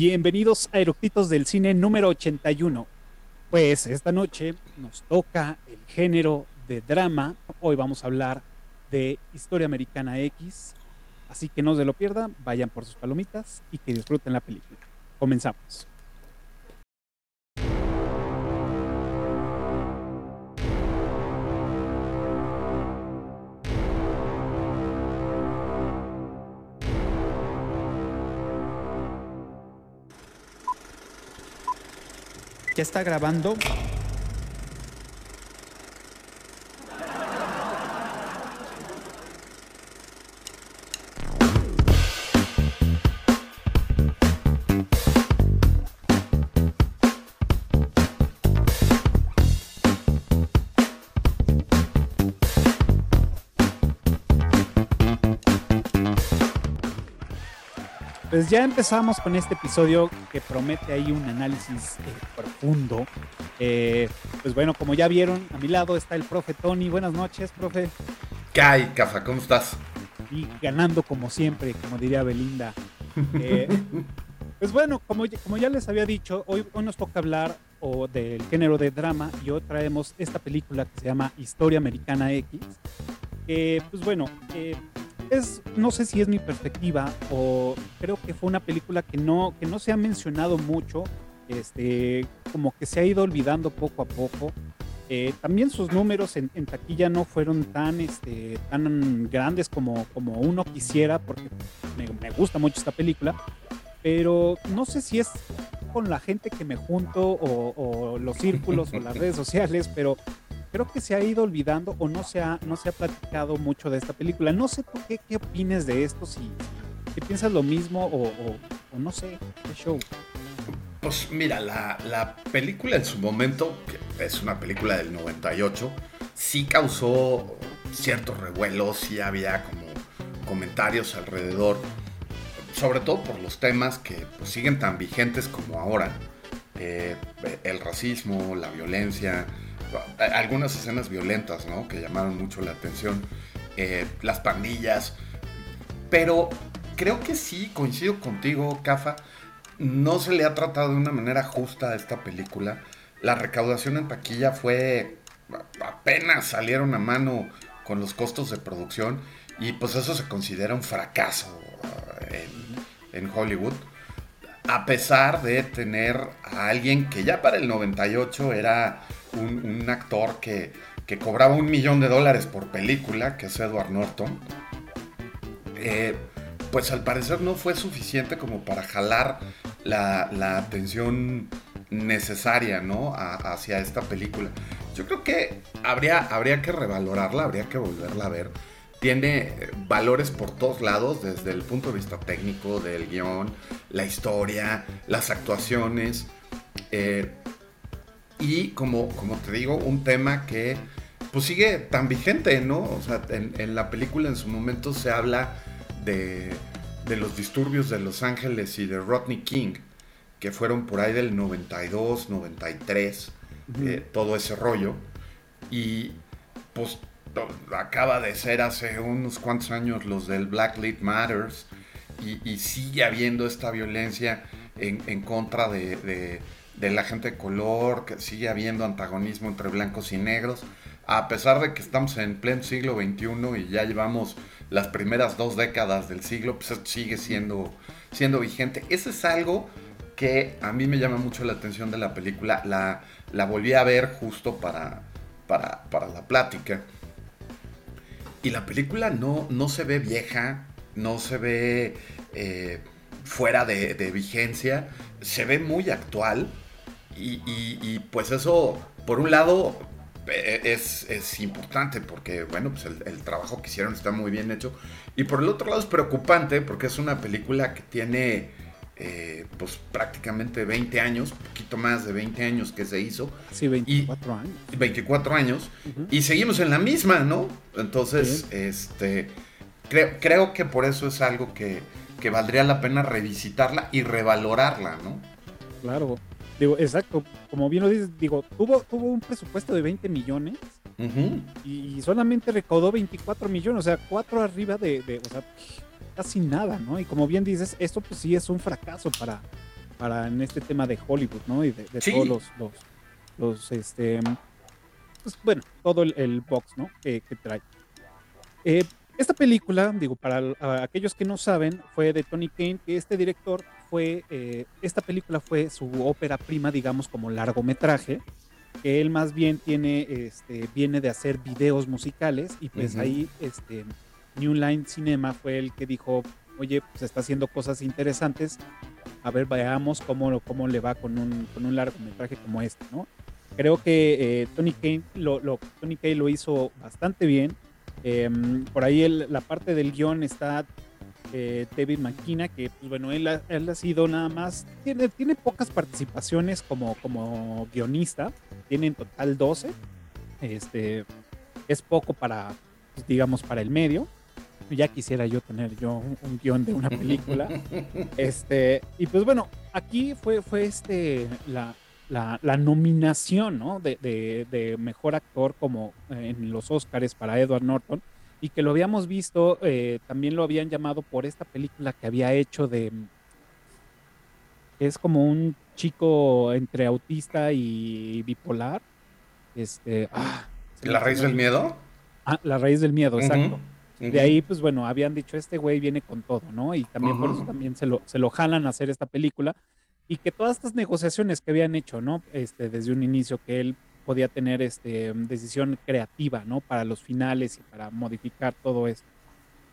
Bienvenidos a Eructitos del Cine número 81. Pues esta noche nos toca el género de drama. Hoy vamos a hablar de Historia Americana X. Así que no se lo pierdan, vayan por sus palomitas y que disfruten la película. Comenzamos. ¿Ya está grabando? Pues ya empezamos con este episodio que promete ahí un análisis eh, profundo. Eh, pues bueno, como ya vieron, a mi lado está el profe Tony. Buenas noches, profe. ¿Qué hay, Cafa? ¿Cómo estás? Y ganando como siempre, como diría Belinda. Eh, pues bueno, como, como ya les había dicho, hoy, hoy nos toca hablar o del género de drama y hoy traemos esta película que se llama Historia Americana X. pues bueno, es, no sé si es mi perspectiva o creo que fue una película que no, que no se ha mencionado mucho, este, como que se ha ido olvidando poco a poco. Eh, también sus números en, taquilla no fueron tan, este, tan grandes como, como uno quisiera, porque me, gusta mucho esta película, pero no sé si es con la gente que me junto o, o los círculos o las redes sociales, pero creo que se ha ido olvidando o no se ha, no se ha platicado mucho de esta película. No sé tú qué, qué opines de esto, si, piensas lo mismo o, no sé. Pues mira, la, la, película en su momento, que es una película del 98, sí causó ciertos revuelos, sí había como comentarios alrededor, sobre todo por los temas que pues, siguen tan vigentes como ahora. Eh, el racismo, la violencia, algunas escenas violentas, ¿no? Que llamaron mucho la atención. Eh, las pandillas. Pero creo que sí, coincido contigo, Cafa. No se le ha tratado de una manera justa a esta película. La recaudación en taquilla fue. apenas salieron a mano con los costos de producción. Y pues eso se considera un fracaso eh, en, en Hollywood a pesar de tener a alguien que ya para el 98 era un, actor que, cobraba un millón de dólares por película, que es Edward Norton, eh, pues al parecer no fue suficiente como para jalar la, atención necesaria, ¿no? hacia esta película. Yo creo que habría, habría que revalorarla, habría que volverla a ver. Tiene valores por todos lados, desde el punto de vista técnico, del guion, la historia, las actuaciones. Eh, y como, como te digo, un tema que pues sigue tan vigente, ¿no? O sea, en, la película en su momento se habla de, los disturbios de Los Ángeles y de Rodney King, que fueron por ahí del 92, 93, eh, todo ese rollo. Y pues acaba de ser hace unos cuantos años los del Black Lives Matters y, sigue habiendo esta violencia en, contra de de la gente de color, que sigue habiendo antagonismo entre blancos y negros, a pesar de que estamos en pleno siglo XXI y ya llevamos las primeras dos décadas del siglo, pues sigue siendo, siendo vigente. Eso es algo que a mí me llama mucho la atención de la película. La, la volví a ver justo para, para, la plática. Y la película no, no se ve vieja, no se ve eh, fuera de, de vigencia, se ve muy actual y, pues eso, por un lado, e, es, importante porque, bueno, pues el, trabajo que hicieron está muy bien hecho. Y por el otro lado es preocupante porque es una película que tiene, eh, pues prácticamente 20 años, poquito más de 20 años que se hizo. Sí, 24 años. 24 años. Y seguimos en la misma, ¿no? Entonces, este, creo, creo que por eso es algo que, que valdría la pena revisitarla y revalorarla, ¿no? Claro. Digo, exacto, como bien lo dices, digo, tuvo, tuvo un presupuesto de 20 millones y solamente recaudó 24 millones, o sea, cuatro arriba de, o sea, casi nada, ¿no? Y como bien dices, esto pues sí es un fracaso para, para en este tema de Hollywood, ¿no? Y de, todos los, los, este, pues, bueno, todo el, box, ¿no? Que, trae. Eh, esta película, digo, para aquellos que no saben, fue de Tony Kane, que este director fue, eh, esta película fue su ópera prima, digamos, como largometraje, que él más bien tiene, este, viene de hacer videos musicales y pues ahí, este, New Line Cinema fue el que dijo, oye, pues está haciendo cosas interesantes, a ver, veamos cómo, cómo le va con un, con un largometraje como este, ¿no? Creo que eh, Tony Kane lo, lo, Tony Kane lo hizo bastante bien Em, por ahí la parte del guion está eh, David McKenna, que pues bueno, él ha, él ha, sido nada más, tiene, tiene pocas participaciones como, como guionista, tiene en total 12, este, es poco para, pues, digamos, para el medio. Ya quisiera yo tener yo un, guion de una película. Este, y pues bueno, aquí fue, fue este, la, la, nominación ¿no? de, mejor actor como eh, en los Oscars para Edward Norton y que lo habíamos visto, eh, también lo habían llamado por esta película que había hecho de... es como un chico entre autista y bipolar. Este, ah, ¿La raíz del miedo? Ah, la raíz del miedo, exacto. De ahí, pues bueno, habían dicho, este güey viene con todo, ¿no? Y también por eso también se lo, se lo jalan a hacer esta película y que todas estas negociaciones que habían hecho, ¿no? Este, desde un inicio, que él podía tener este, decisión creativa, ¿no? Para los finales y para modificar todo esto.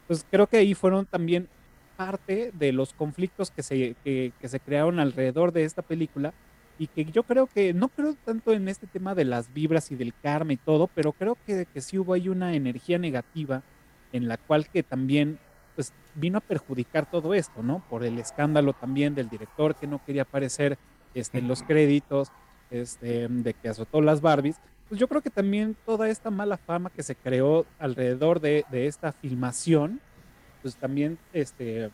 Pues creo que ahí fueron también parte de los conflictos que se, que, se crearon alrededor de esta película y que yo creo que, no creo tanto en este tema de las vibras y del karma y todo, pero creo que, que sí hubo ahí una energía negativa en la cual que también pues vino a perjudicar todo esto, ¿no? Por el escándalo también del director que no quería aparecer este, en los créditos, este, de que azotó las Barbies. Pues yo creo que también toda esta mala fama que se creó alrededor de, esta filmación, pues también este,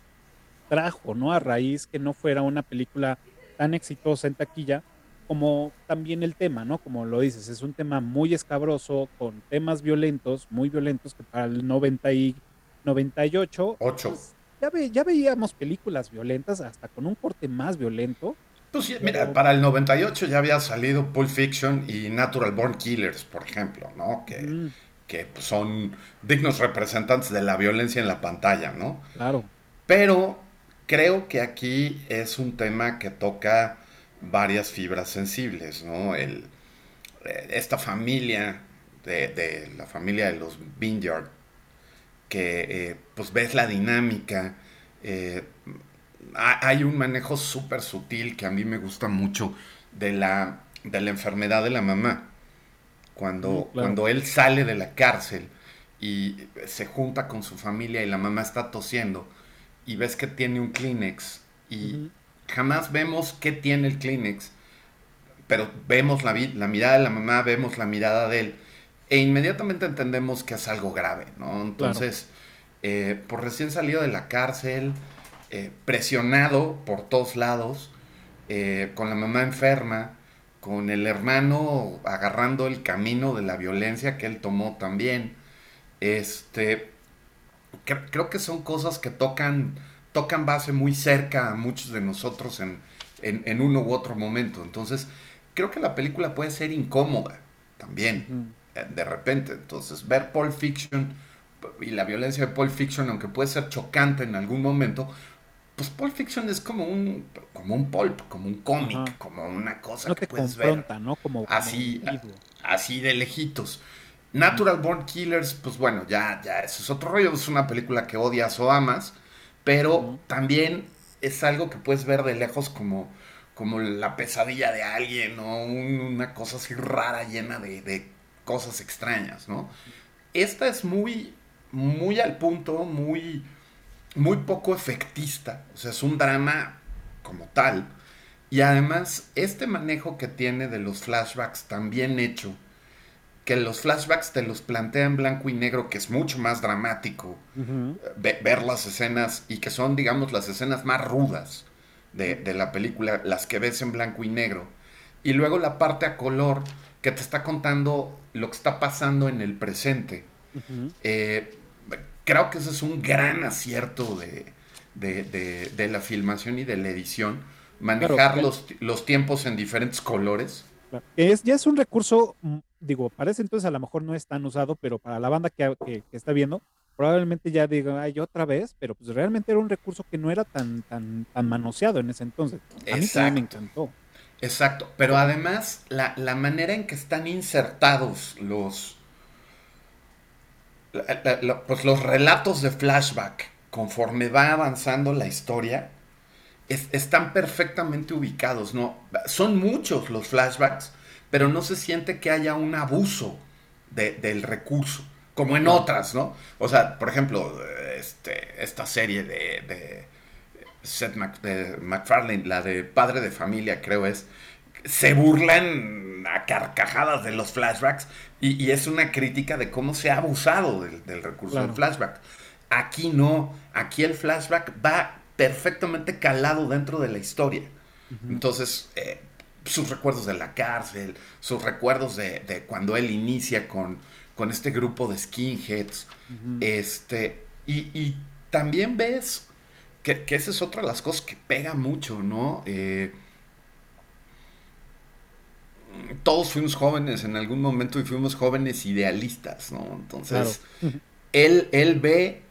trajo, ¿no? A raíz que no fuera una película tan exitosa en taquilla como también el tema, ¿no? Como lo dices, es un tema muy escabroso, con temas violentos, muy violentos, que para el 90 y 98. 8. Pues, ya, ya veíamos películas violentas, hasta con un corte más violento. Pues mira, para el 98 ya había salido Pulp Fiction y Natural Born Killers, por ejemplo, ¿no? Que, que pues, son dignos representantes de la violencia en la pantalla, ¿no? Claro. Pero creo que aquí es un tema que toca varias fibras sensibles, ¿no? El, eh, esta familia, de, de la familia de los Vineyard, que eh, pues ves la dinámica. Eh, hay un manejo súper sutil que a mí me gusta mucho de la, de la enfermedad de la mamá. Cuando, mm, cuando él sale de la cárcel y se junta con su familia y la mamá está tosiendo y ves que tiene un Kleenex y jamás vemos qué tiene el Kleenex, pero vemos la, la mirada de la mamá, vemos la mirada de él e inmediatamente entendemos que es algo grave, ¿no? Entonces, eh, por recién salido de la cárcel, eh, presionado por todos lados, eh, con la mamá enferma, con el hermano agarrando el camino de la violencia que él tomó también. Este, creo que son cosas que tocan, tocan base muy cerca a muchos de nosotros en, en, uno u otro momento. Entonces, creo que la película puede ser incómoda también. Eh, de repente. Entonces, ver Pulp Fiction y la violencia de Pulp Fiction, aunque puede ser chocante en algún momento, pues Pulp Fiction es como un como un pulp, como un cómic, como una cosa que puedes ver. ¿no? Como, así, así de lejitos. Natural Born Killers, pues bueno, ya, ya, eso es otro rollo. Es una película que odias o amas, pero también es algo que puedes ver de lejos como, como la pesadilla de alguien, o una cosa así rara, llena de cosas extrañas, ¿no? Esta es muy, muy al punto, muy, muy poco efectista, o sea, es un drama como tal. Y además, este manejo que tiene de los flashbacks tan bien hecho, que los flashbacks te los plantea en blanco y negro, que es mucho más dramático ver las escenas y que son, digamos, las escenas más rudas de, de, la película, las que ves en blanco y negro. Y luego la parte a color, que te está contando lo que está pasando en el presente. Eh, creo que ese es un gran acierto de, la filmación y de la edición, manejar los, los, tiempos en diferentes colores. Es, ya es un recurso, mm, digo, parece entonces a lo mejor no es tan usado, pero para la banda que, que, está viendo, probablemente ya diga, ay, otra vez, pero pues realmente era un recurso que no era tan, tan, tan manoseado en ese entonces. A mí también me encantó. Exacto, pero además la, la manera en que están insertados los, pues los relatos de flashback conforme va avanzando la historia están perfectamente ubicados, ¿no? Son muchos los flashbacks, pero no se siente que haya un abuso del recurso, como en otras, ¿no? O sea, por ejemplo, este, esta serie de, de Seth MacFarlane, la de Padre de Familia, creo es, se burlan a carcajadas de los flashbacks y, es una crítica de cómo se ha abusado del, recurso del flashback. Aquí no, aquí el flashback va perfectamente calado dentro de la historia. Entonces, eh, sus recuerdos de la cárcel, sus recuerdos de, cuando él inicia con, con, este grupo de skinheads, este, y, también ves que, que, esa es otra de las cosas que pega mucho, ¿no? Eh, todos fuimos jóvenes en algún momento y fuimos jóvenes idealistas, ¿no? Entonces, él, él ve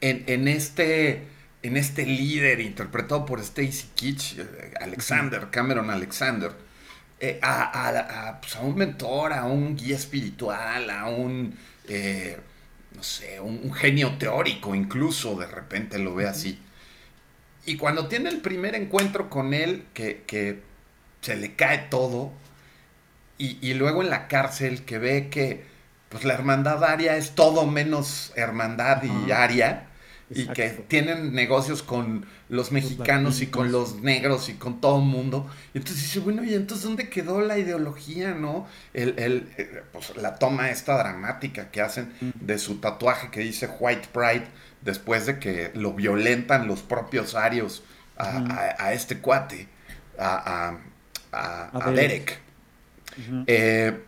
en, este, en este líder interpretado por Stacy Kitsch, eh, Alexander, Cameron Alexander, eh, pues, a, un mentor, a un guía espiritual, a un, eh, no sé, un, genio teórico incluso, de repente lo ve así. Y cuando tiene el primer encuentro con él, que, que se le cae todo, y, luego en la cárcel que ve que pues la hermandad aria es todo menos hermandad y aria y que tienen negocios con los mexicanos y con los negros y con todo el mundo. Y entonces dice, bueno, ¿y entonces dónde quedó la ideología, no? El, el, eh, pues, la toma esta dramática que hacen de su tatuaje que dice White Pride después de que lo violentan los propios arios a, este cuate, a, a Derek. Eh,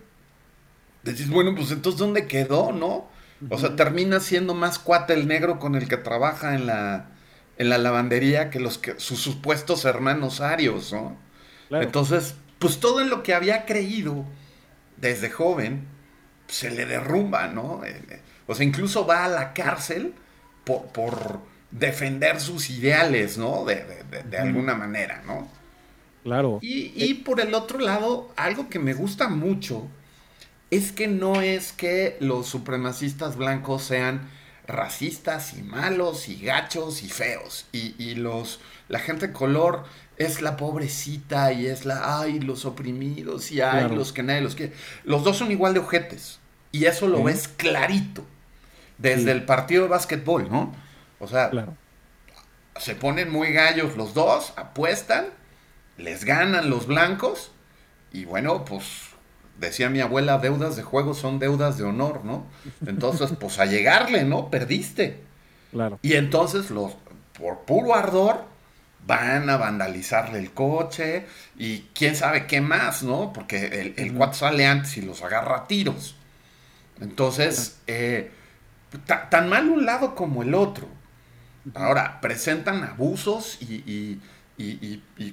decís, bueno, pues entonces, ¿dónde quedó, no? O sea, termina siendo más cuate el negro con el que trabaja en la, en la lavandería que los que sus supuestos hermanos arios, ¿no? Entonces, pues todo en lo que había creído desde joven se le derrumba, ¿no? Eh, eh, o sea, incluso va a la cárcel por, por defender sus ideales, ¿no? De, de alguna manera, ¿no? Claro. Y, por el otro lado, algo que me gusta mucho es que no es que los supremacistas blancos sean racistas y malos y gachos y feos. Y, los la gente de color es la pobrecita y es la ay, los oprimidos y ay, los que nadie los quiere. Los dos son igual de ojetes. Y eso lo ves clarito. Desde el partido de básquetbol, ¿no? O sea, se ponen muy gallos los dos, apuestan les ganan los blancos y bueno, pues decía mi abuela, deudas de juego son deudas de honor, ¿no? Entonces, pues a llegarle, ¿no? Perdiste. Claro. Y entonces los, por puro ardor, van a vandalizarle el coche y quién sabe qué más, ¿no? Porque el, el sale antes y los agarra a tiros. Entonces, eh, tan mal un lado como el otro. Ahora, presentan abusos y y,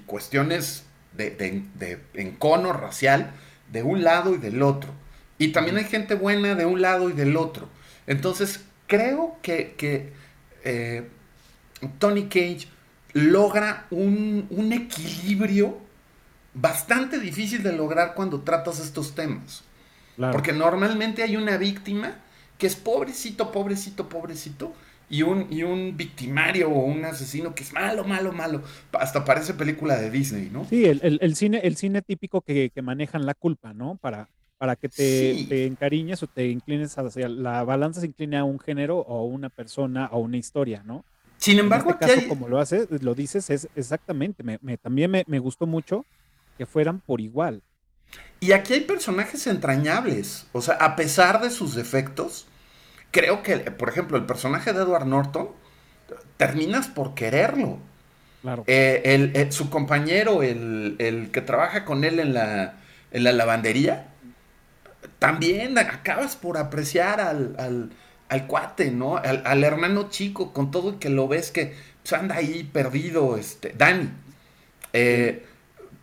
cuestiones de, encono racial de un lado y del otro. Y también hay gente buena de un lado y del otro. Entonces, creo que, eh, Tony Cage logra un, equilibrio bastante difícil de lograr cuando tratas estos temas. Porque normalmente hay una víctima que es pobrecito, pobrecito, pobrecito, y un, y un victimario o un asesino que es malo, malo, malo. Hasta parece película de Disney, ¿no? Sí, el, cine, el cine típico que, manejan la culpa, ¿no? Para, para que te, encariñes o te inclines hacia la balanza se incline a un género o una persona o una historia, ¿no? Sin embargo, en este como lo haces, lo dices, es exactamente. Me, también me, me gustó mucho que fueran por igual. Y aquí hay personajes entrañables. O sea, a pesar de sus defectos, creo que, por ejemplo, el personaje de Edward Norton, terminas por quererlo. Claro. Eh, su compañero, el, que trabaja con él en la, en la lavandería, también acabas por apreciar al, al, cuate, ¿no? Al, hermano chico, con todo el que lo ves que pues, anda ahí perdido, este, Dani. eh,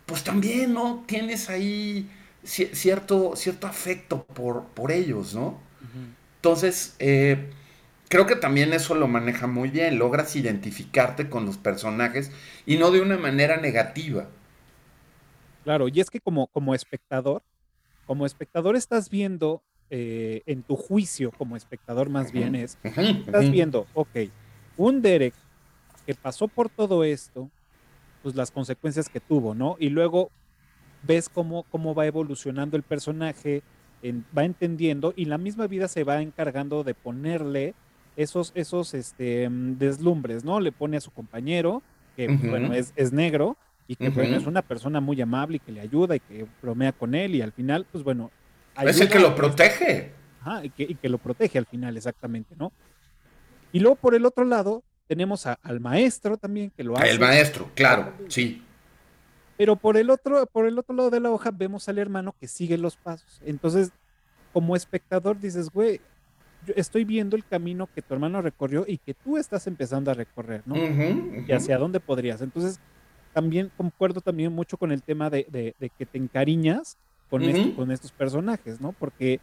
pues también, ¿no? Tienes ahí cierto, cierto afecto por, por ellos, ¿no? Entonces, eh, creo que también eso lo maneja muy bien, logras identificarte con los personajes y no de una manera negativa. Claro, y es que como, como espectador, como espectador estás viendo eh, en tu juicio, como espectador más bien es, estás viendo, ok, un Derek que pasó por todo esto, pues las consecuencias que tuvo, ¿no? Y luego ves cómo, cómo va evolucionando el personaje, va entendiendo y la misma vida se va encargando de ponerle esos, esos este, mm, deslumbres, ¿no? Le pone a su compañero, que bueno, es, es, negro, y que bueno, es una persona muy amable y que le ayuda y que bromea con él, y al final, pues bueno. Es el que lo protege. Ajá, y que, y que lo protege al final, exactamente, ¿no? Y luego por el otro lado, tenemos al maestro también que lo hace. El maestro, claro, sí. Pero por el otro, por el otro lado de la hoja vemos al hermano que sigue los pasos. Entonces, como espectador dices, güey, yo estoy viendo el camino que tu hermano recorrió y que tú estás empezando a recorrer, ¿no? Y hacia dónde podrías. Entonces, también concuerdo también mucho con el tema de, que te encariñas con, con estos personajes, ¿no? Porque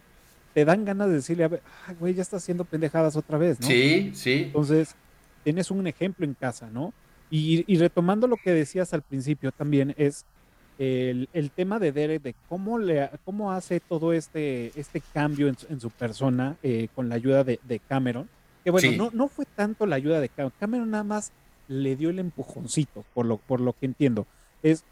te dan ganas de decirle, a ver, güey, ya estás haciendo pendejadas otra vez, ¿no? Sí, sí. Entonces, tienes un ejemplo en casa, ¿no? Y, retomando lo que decías al principio también es el, tema de Derek, de cómo, le, cómo hace todo este, este cambio en su, persona eh, con la ayuda de, Cameron. Que bueno, no, no fue tanto la ayuda de Cameron, Cameron nada más le dio el empujoncito, por lo, por lo que entiendo. Es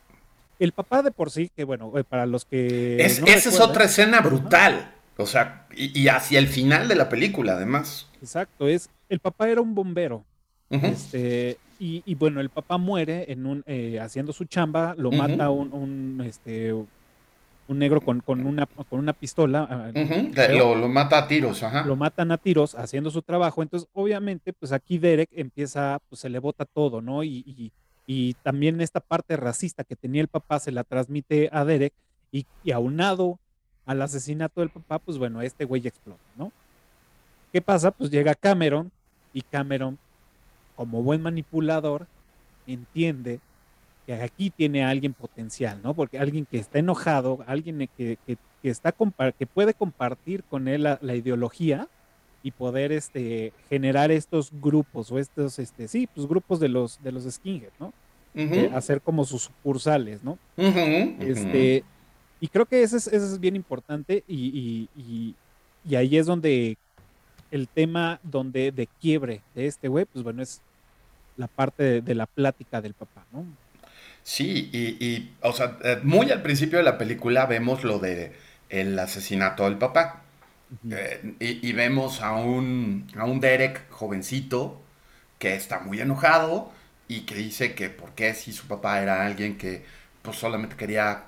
el papá de por sí, que bueno, eh, para los que... esa es otra escena brutal. O sea, y, y, hacia el final de la película, además. Exacto, es el papá era un bombero este, y, bueno, el papá muere en un, eh, haciendo su chamba, lo mata un, este, un negro con, con, una, con una pistola. Ah, lo, mata a tiros, ajá. Lo matan a tiros haciendo su trabajo. Entonces, obviamente, pues aquí Derek empieza, pues se le bota todo, ¿no? Y, y, también esta parte racista que tenía el papá se la transmite a Derek y, y aunado al asesinato del papá, pues bueno, este güey explota, ¿no? ¿Qué pasa? Pues llega Cameron y Cameron como buen manipulador, entiende que aquí tiene a alguien potencial, ¿no? Porque alguien que está enojado, alguien que, que, está que puede compartir con él la, ideología y poder este, generar estos grupos o estos, este, sí, pues grupos de los, de los skinheads, ¿no? hacer como sus sucursales, ¿no? este, y creo que eso es, eso es bien importante y, y, y, ahí es donde el tema donde de quiebre de este güey, pues bueno, es la parte de, la plática del papá, ¿no? Sí, y, o sea, eh, muy al principio de la película vemos lo de el asesinato del papá. Eh, y, vemos a un, a un Derek jovencito que está muy enojado y que dice que por qué si su papá era alguien que pues solamente quería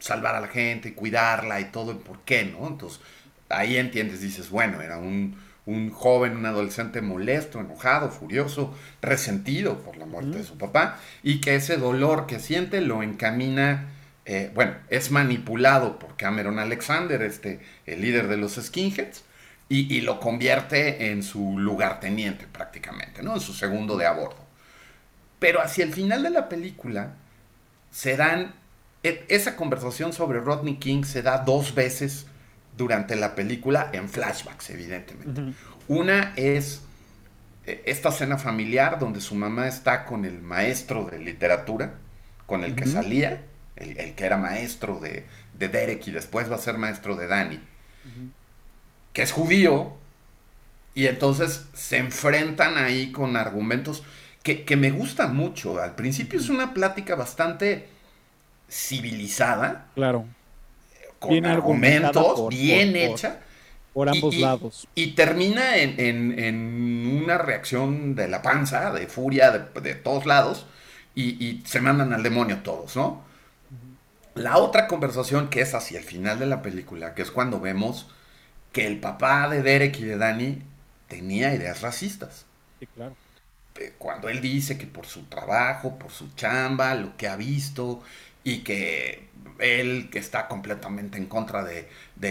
salvar a la gente y cuidarla y todo, ¿por qué no? Entonces ahí entiendes, dices, bueno, era un, un joven, un adolescente molesto, enojado, furioso, resentido por la muerte de su papá, y que ese dolor que siente lo encamina, eh, bueno, es manipulado por Cameron Alexander, este, el líder de los skinheads, y, lo convierte en su lugarteniente prácticamente, ¿no? En su segundo de a bordo. Pero hacia el final de la película se dan, e, esa conversación sobre Rodney King se da dos veces durante la película en flashbacks, evidentemente. Una es eh, esta escena familiar donde su mamá está con el maestro de literatura, con el que salía, el, que era maestro de, Derek y después va a ser maestro de Danny, que es judío, y entonces se enfrentan ahí con argumentos que, que me gustan mucho. Al principio es una plática bastante civilizada. Claro con argumentos, bien hecha. Por, ambos lados. Y termina en, una reacción de la panza, de furia de, todos lados, y, se mandan al demonio todos, ¿no? La otra conversación que es hacia el final de la película, que es cuando vemos que el papá de Derek y de Danny tenía ideas racistas. Sí, claro. eh, cuando él dice que por su trabajo, por su chamba, lo que ha visto y que él que está completamente en contra de,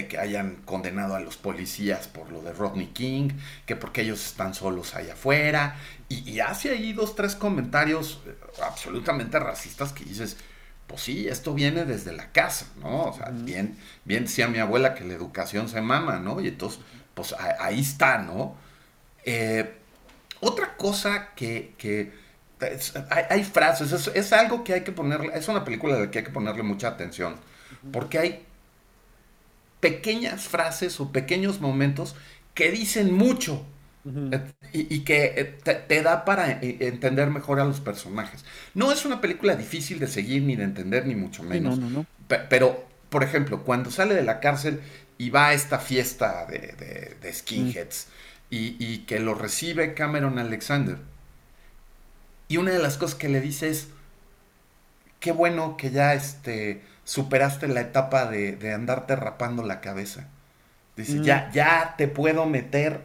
que hayan condenado a los policías por lo de Rodney King, que porque ellos están solos allá afuera, y, hace ahí dos, tres comentarios eh, absolutamente racistas que dices, pues sí, esto viene desde la casa, ¿no? O sea, bien, bien decía mi abuela que la educación se mama, ¿no? Y entonces, pues ahí está, ¿no? Eh, otra cosa que, hay, frases, es, algo que hay que ponerle, es una película de la que hay que ponerle mucha atención, porque hay pequeñas frases o pequeños momentos que dicen mucho y, que eh, te, da para eh, entender mejor a los personajes. No es una película difícil de seguir ni de entender, ni mucho menos. Pero, por ejemplo, cuando sale de la cárcel y va a esta fiesta de, skinheads y, y que lo recibe Cameron Alexander y una de las cosas que le dice es, qué bueno que ya este, superaste la etapa de, andarte rapando la cabeza. Dice, mm. ya, ya te puedo meter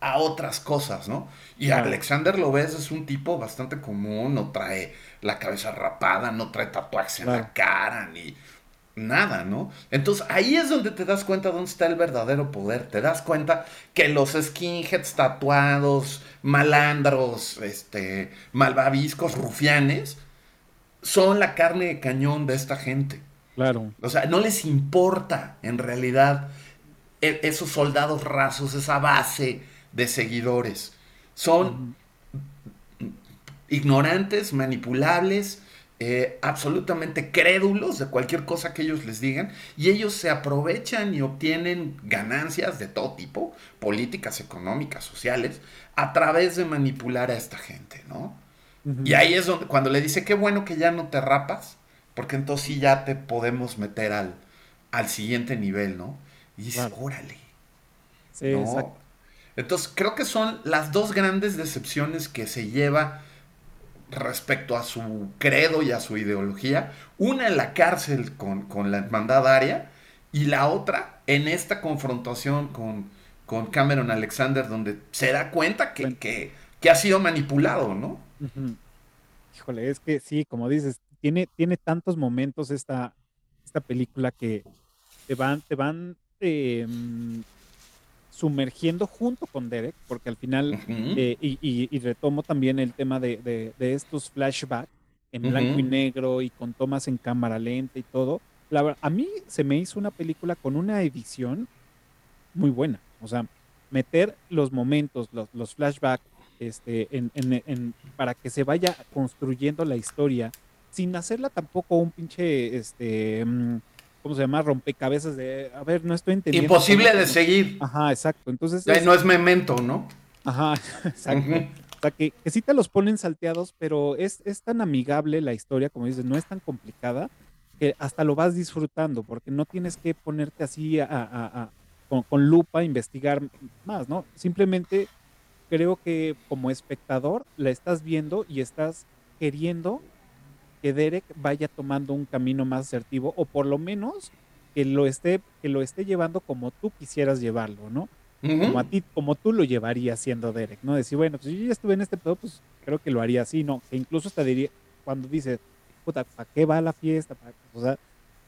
a otras cosas, ¿no? Y Alexander lo ves, es un tipo bastante común, no trae la cabeza rapada, no trae tatuajes en la cara, ni nada, ¿no? Entonces ahí es donde te das cuenta dónde está el verdadero poder. Te das cuenta que los skinheads tatuados, malandros, este, malvaviscos, rufianes, son la carne de cañón de esta gente. Claro. O sea, no les importa en realidad e, esos soldados rasos, esa base de seguidores. Son ignorantes, manipulables, eh, absolutamente crédulos de cualquier cosa que ellos les digan y ellos se aprovechan y obtienen ganancias de todo tipo, políticas, económicas, sociales, a través de manipular a esta gente, ¿no? Y ahí es donde, cuando le dice, qué bueno que ya no te rapas, porque entonces sí ya te podemos meter al, al siguiente nivel, ¿no? Y dice, órale. Sí, exacto. Entonces creo que son las dos grandes decepciones que se lleva respecto a su credo y a su ideología. Una en la cárcel con, la hermandad aria y la otra en esta confrontación con, con Cameron Alexander donde se da cuenta que, que, ha sido manipulado, ¿no? Híjole, es que sí, como dices, tiene, tiene tantos momentos esta, esta película que te van, te van em, sumergiendo junto con Derek, porque al final, eh, y, retomo también el tema de, estos flashbacks en blanco y negro y con tomas en cámara lenta y todo. La, a mí se me hizo una película con una edición muy buena. O sea, meter los momentos, los, los flashbacks, este, en, para que se vaya construyendo la historia, sin hacerla tampoco un pinche, este, mm, ¿cómo se llama? Rompecabezas de, a ver, no estoy entendiendo. Imposible de seguir. Ajá, exacto. Entonces. no es memento, ¿no? Ajá, exacto. O sea, que, sí te los ponen salteados, pero es, es tan amigable la historia, como dices, no es tan complicada, que hasta lo vas disfrutando, porque no tienes que ponerte así a, con, con, lupa a investigar más, ¿no? Simplemente creo que como espectador la estás viendo y estás queriendo que Derek vaya tomando un camino más asertivo o por lo menos que lo esté, que lo esté llevando como tú quisieras llevarlo, ¿no? Como a ti, como tú lo llevarías siendo Derek, ¿no? Decir, bueno, pues yo ya estuve en este pedo, pues creo que lo haría así, ¿no? Que incluso te diría, cuando dices, puta, ¿para qué va la fiesta? O sea,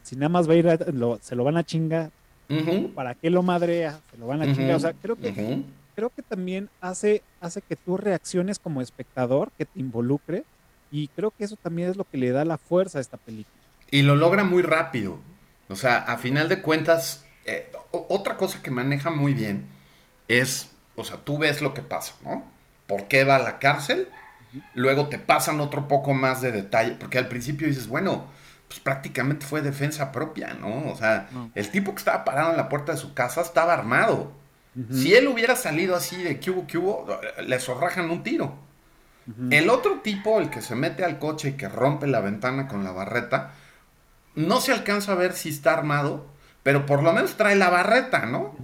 si nada más va a ir, se lo van a chingar, ¿para qué lo madrea? Se lo van a chingar, o sea, creo que, creo que también hace, hace que tú reacciones como espectador, que te involucre, y creo que eso también es lo que le da la fuerza a esta película. Y lo logra muy rápido. O sea, a final de cuentas, eh, otra cosa que maneja muy bien es, o sea, tú ves lo que pasa, ¿no? ¿Por qué va a la cárcel? Luego te pasan otro poco más de detalle, porque al principio dices, bueno, pues prácticamente fue defensa propia, ¿no? O sea, el tipo que estaba parado en la puerta de su casa estaba armado. Si él hubiera salido así de que hubo, le zorrajan un tiro. El otro tipo, el que se mete al coche y que rompe la ventana con la barreta, no se alcanza a ver si está armado, pero por lo menos trae la barreta, ¿no?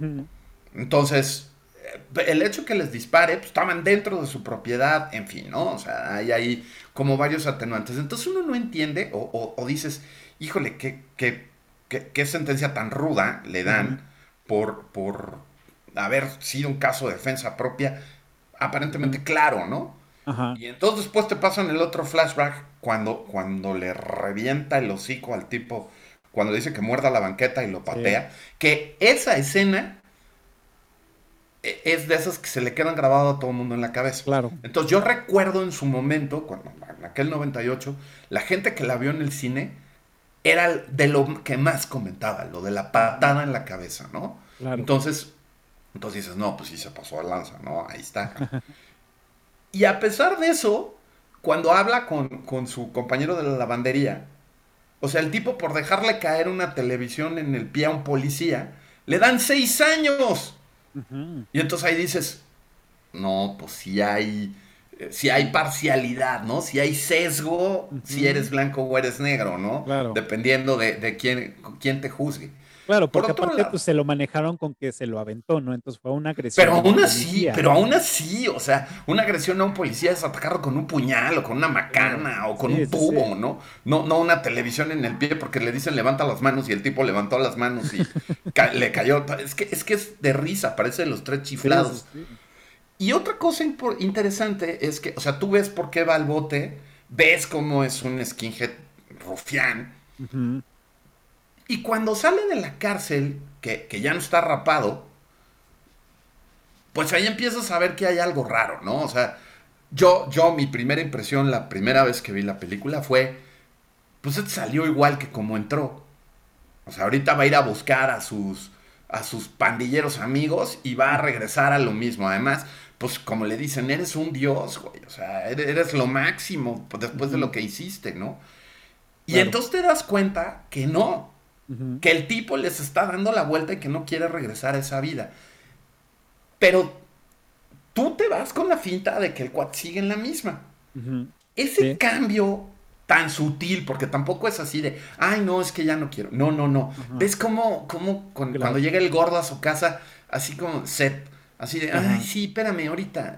Entonces, eh, el hecho que les dispare, pues estaban dentro de su propiedad, en fin, ¿no? O sea, hay ahí como varios atenuantes. Entonces uno no entiende o, dices, híjole, ¿qué, qué, sentencia tan ruda le dan por, por haber sido un caso de defensa propia aparentemente claro, ¿no? Y entonces después te pasan el otro flashback cuando, cuando le revienta el hocico al tipo, cuando dice que muerda la banqueta y lo patea, que esa escena e, es de esas que se le quedan grabadas a todo el mundo en la cabeza. Claro. Entonces yo recuerdo en su momento, cuando en aquel 98, la gente que la vio en el cine era de lo que más comentaba, lo de la patada en la cabeza, ¿no? Entonces, entonces dices, no, pues sí se pasó a lanza, ¿no? Ahí está. y a pesar de eso, cuando habla con, su compañero de la lavandería, o sea, el tipo por dejarle caer una televisión en el pie a un policía, le dan seis años. Y entonces ahí dices, no, pues si hay, si hay parcialidad, ¿no? Si hay sesgo, si eres blanco o eres negro, ¿no? Dependiendo de, de quién, quién te juzgue. Claro, porque aparte pues, se lo manejaron con que se lo aventó, ¿no? Entonces fue una agresión. Pero aún así, pero aún así, o sea, una agresión a un policía es atacarlo con un puñal o con una macana o con un tubo, ¿no? ¿no? No una televisión en el pie porque le dicen levanta las manos y el tipo levantó las manos y le cayó. Es que, es que es de risa, parece los tres chiflados. Y otra cosa interesante es que, o sea, tú ves por qué va al bote, ves cómo es un skinhead rufián. Y cuando sale de la cárcel, que, ya no está rapado, pues ahí empiezas a ver que hay algo raro, ¿no? O sea, yo, yo, mi primera impresión, la primera vez que vi la película fue, pues salió igual que como entró. O sea, ahorita va a ir a buscar a sus, a sus pandilleros amigos y va a regresar a lo mismo. Además, pues como le dicen, eres un dios, güey. O sea, eres, lo máximo después de lo que hiciste, ¿no? Y entonces te das cuenta que no que el tipo les está dando la vuelta y que no quiere regresar a esa vida. Pero tú te vas con la finta de que el cuat sigue en la misma. Ese cambio tan sutil, porque tampoco es así de, ay, no, es que ya no quiero. No, no, no. ¿Ves cómo, cómo cuando llega el gordo a su casa, así como set, así de, ay, sí, espérame, ahorita.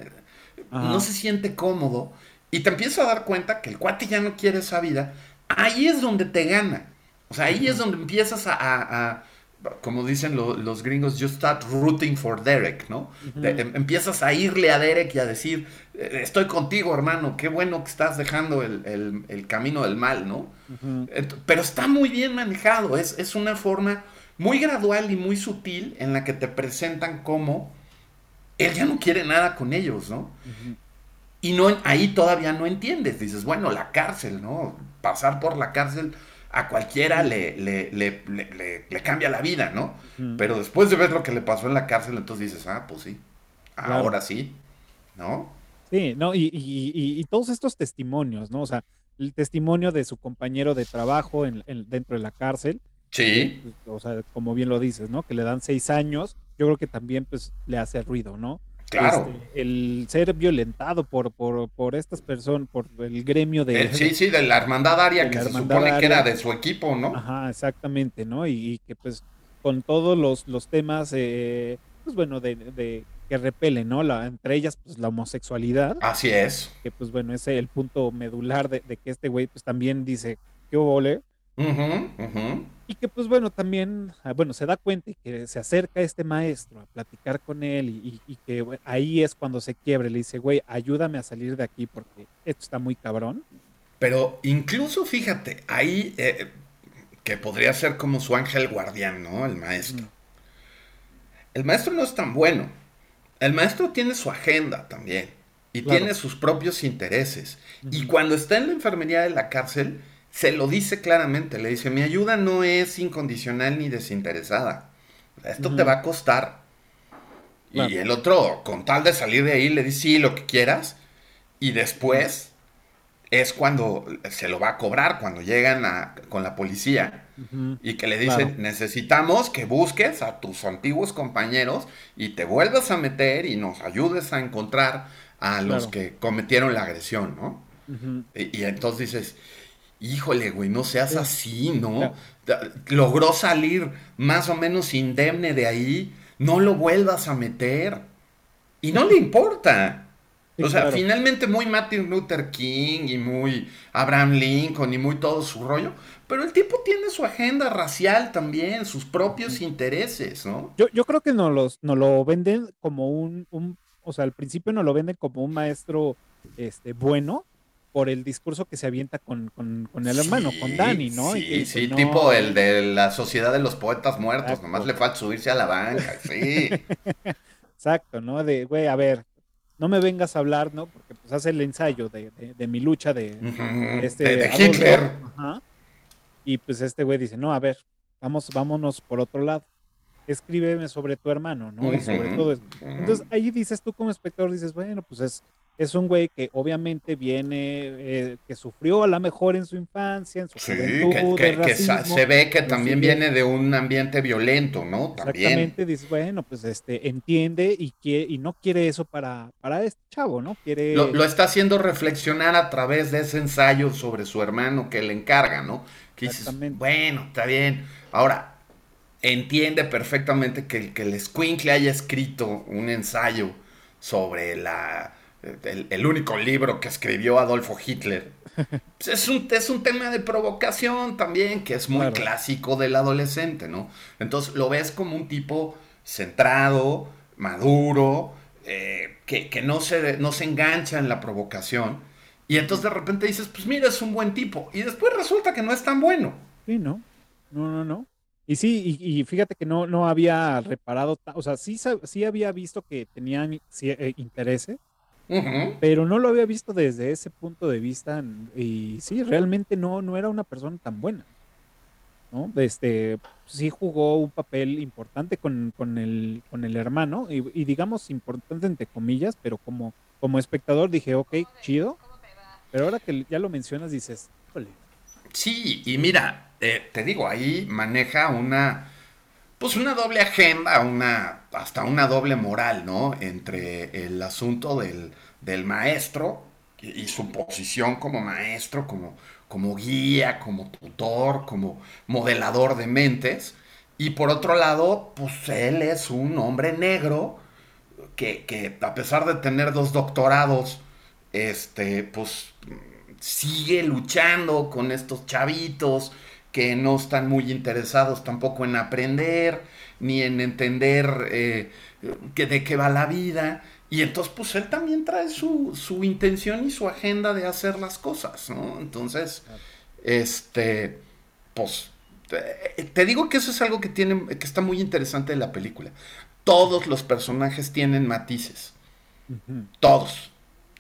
No se siente cómodo. Y te empiezas a dar cuenta que el cuate ya no quiere esa vida. Ahí es donde te gana. O sea, ahí es donde empiezas a, como dicen los gringos, you start rooting for Derek, ¿no? Em, empiezas a irle a Derek y a decir, eh, estoy contigo, hermano, qué bueno que estás dejando el, camino del mal, ¿no? Pero está muy bien manejado, es, es, una forma muy gradual y muy sutil en la que te presentan como él ya no quiere nada con ellos, ¿no? Y no, ahí todavía no entiendes, dices, bueno, la cárcel, ¿no? Pasar por la cárcel a cualquiera le, le, le, le, cambia la vida, ¿no? Pero después de ver lo que le pasó en la cárcel, entonces dices, ah, pues sí, ahora sí, ¿no? Sí, no, y, y, todos estos testimonios, ¿no? O sea, el testimonio de su compañero de trabajo en, dentro de la cárcel. Sí. o sea, como bien lo dices, ¿no? Que le dan seis años, yo creo que también pues le hace ruido, ¿no? Claro. Este, el ser violentado por, por, por estas personas, por el gremio de... sí, sí, de la hermandad aria, que se supone que era de su equipo, ¿no? Ajá, exactamente, ¿no? Y, que pues con todos los, los temas, eh, pues bueno, de, que repelen, ¿no? La, entre ellas, pues la homosexualidad. Así es. Que pues bueno, ese es el punto medular de, que este güey pues también dice, ¿qué Y que pues bueno, también, ah, bueno, se da cuenta y que se acerca este maestro a platicar con él y, que ahí es cuando se quiebre, le dice, güey, ayúdame a salir de aquí porque esto está muy cabrón. Pero incluso fíjate, ahí eh, que podría ser como su ángel guardián, ¿no? El maestro. El maestro no es tan bueno. El maestro tiene su agenda también y tiene sus propios intereses. Y cuando está en la enfermería de la cárcel, se lo dice claramente, le dice, mi ayuda no es incondicional ni desinteresada. Esto te va a costar. Y el otro, con tal de salir de ahí, le dice, sí, lo que quieras. Y después es cuando se lo va a cobrar, cuando llegan a, con la policía. Y que le dicen, necesitamos que busques a tus antiguos compañeros y te vuelvas a meter y nos ayudes a encontrar a los que cometieron la agresión, ¿no? y entonces dices, híjole, güey, no seas así, ¿no? Logró salir más o menos indemne de ahí, no lo vuelvas a meter. Y no le importa. o sea, finalmente muy Martin Luther King y muy Abraham Lincoln y muy todo su rollo, pero el tipo tiene su agenda racial también, sus propios intereses, ¿no? Yo, yo creo que no los, no lo venden como un, un, o sea, al principio no lo venden como un maestro este, bueno por el discurso que se avienta con, con, el hermano, con Dani, ¿no? Sí, sí, tipo el de la Sociedad de los Poetas Muertos, nomás le falta subirse a la banca, sí. Exacto, ¿no? De, güey, a ver, no me vengas a hablar, ¿no? Porque pues hace el ensayo de, de, mi lucha de, este... De, Hitler. Y pues este güey dice, no, a ver, vamos, vámonos por otro lado escríbeme sobre tu hermano, ¿no? Y sobre todo eso. Entonces ahí dices tú como espectador, dices, bueno, pues es, es un güey que obviamente viene, eh, que sufrió a lo mejor en su infancia, en su sí, que, se ve que también viene de un ambiente violento, ¿no? También. Exactamente, dices, bueno, pues este, entiende y, quiere, y no quiere eso para, para este chavo, ¿no? Quiere... Lo, está haciendo reflexionar a través de ese ensayo sobre su hermano que le encarga, ¿no? Que dices, bueno, está bien. Ahora, entiende perfectamente que, el que el Squinkle haya escrito un ensayo sobre la el, único libro que escribió Adolfo Hitler. Pues es, un, es un tema de provocación también, que es muy clásico del adolescente, ¿no? Entonces lo ves como un tipo centrado, maduro, eh, que, no, se, no se engancha en la provocación. Y entonces de repente dices, pues mira, es un buen tipo. Y después resulta que no es tan bueno. Sí, no. No, no, no. Y sí, y, fíjate que no, no había reparado, o sea, sí, sí había visto que tenían eh, intereses, pero no lo había visto desde ese punto de vista y sí, realmente no, no era una persona tan buena. ¿no? Este, sí jugó un papel importante con, con, el, con el hermano y, digamos importante entre comillas, pero como, como espectador dije, ok, chido, pero ahora que ya lo mencionas dices, híjole. Sí, y mira, eh, te digo, ahí maneja una, pues una doble agenda, una, hasta una doble moral, ¿no? Entre el asunto del, del maestro y, su posición como maestro, como, como guía, como tutor, como modelador de mentes. Y por otro lado, pues él es un hombre negro que, que a pesar de tener dos doctorados, este, pues sigue luchando con estos chavitos que no están muy interesados tampoco en aprender, ni en entender eh, que de qué va la vida. Y entonces, pues él también trae su, su intención y su agenda de hacer las cosas, ¿no? Entonces, este, pues, te, digo que eso es algo que tiene, que está muy interesante de la película. Todos los personajes tienen matices. Todos.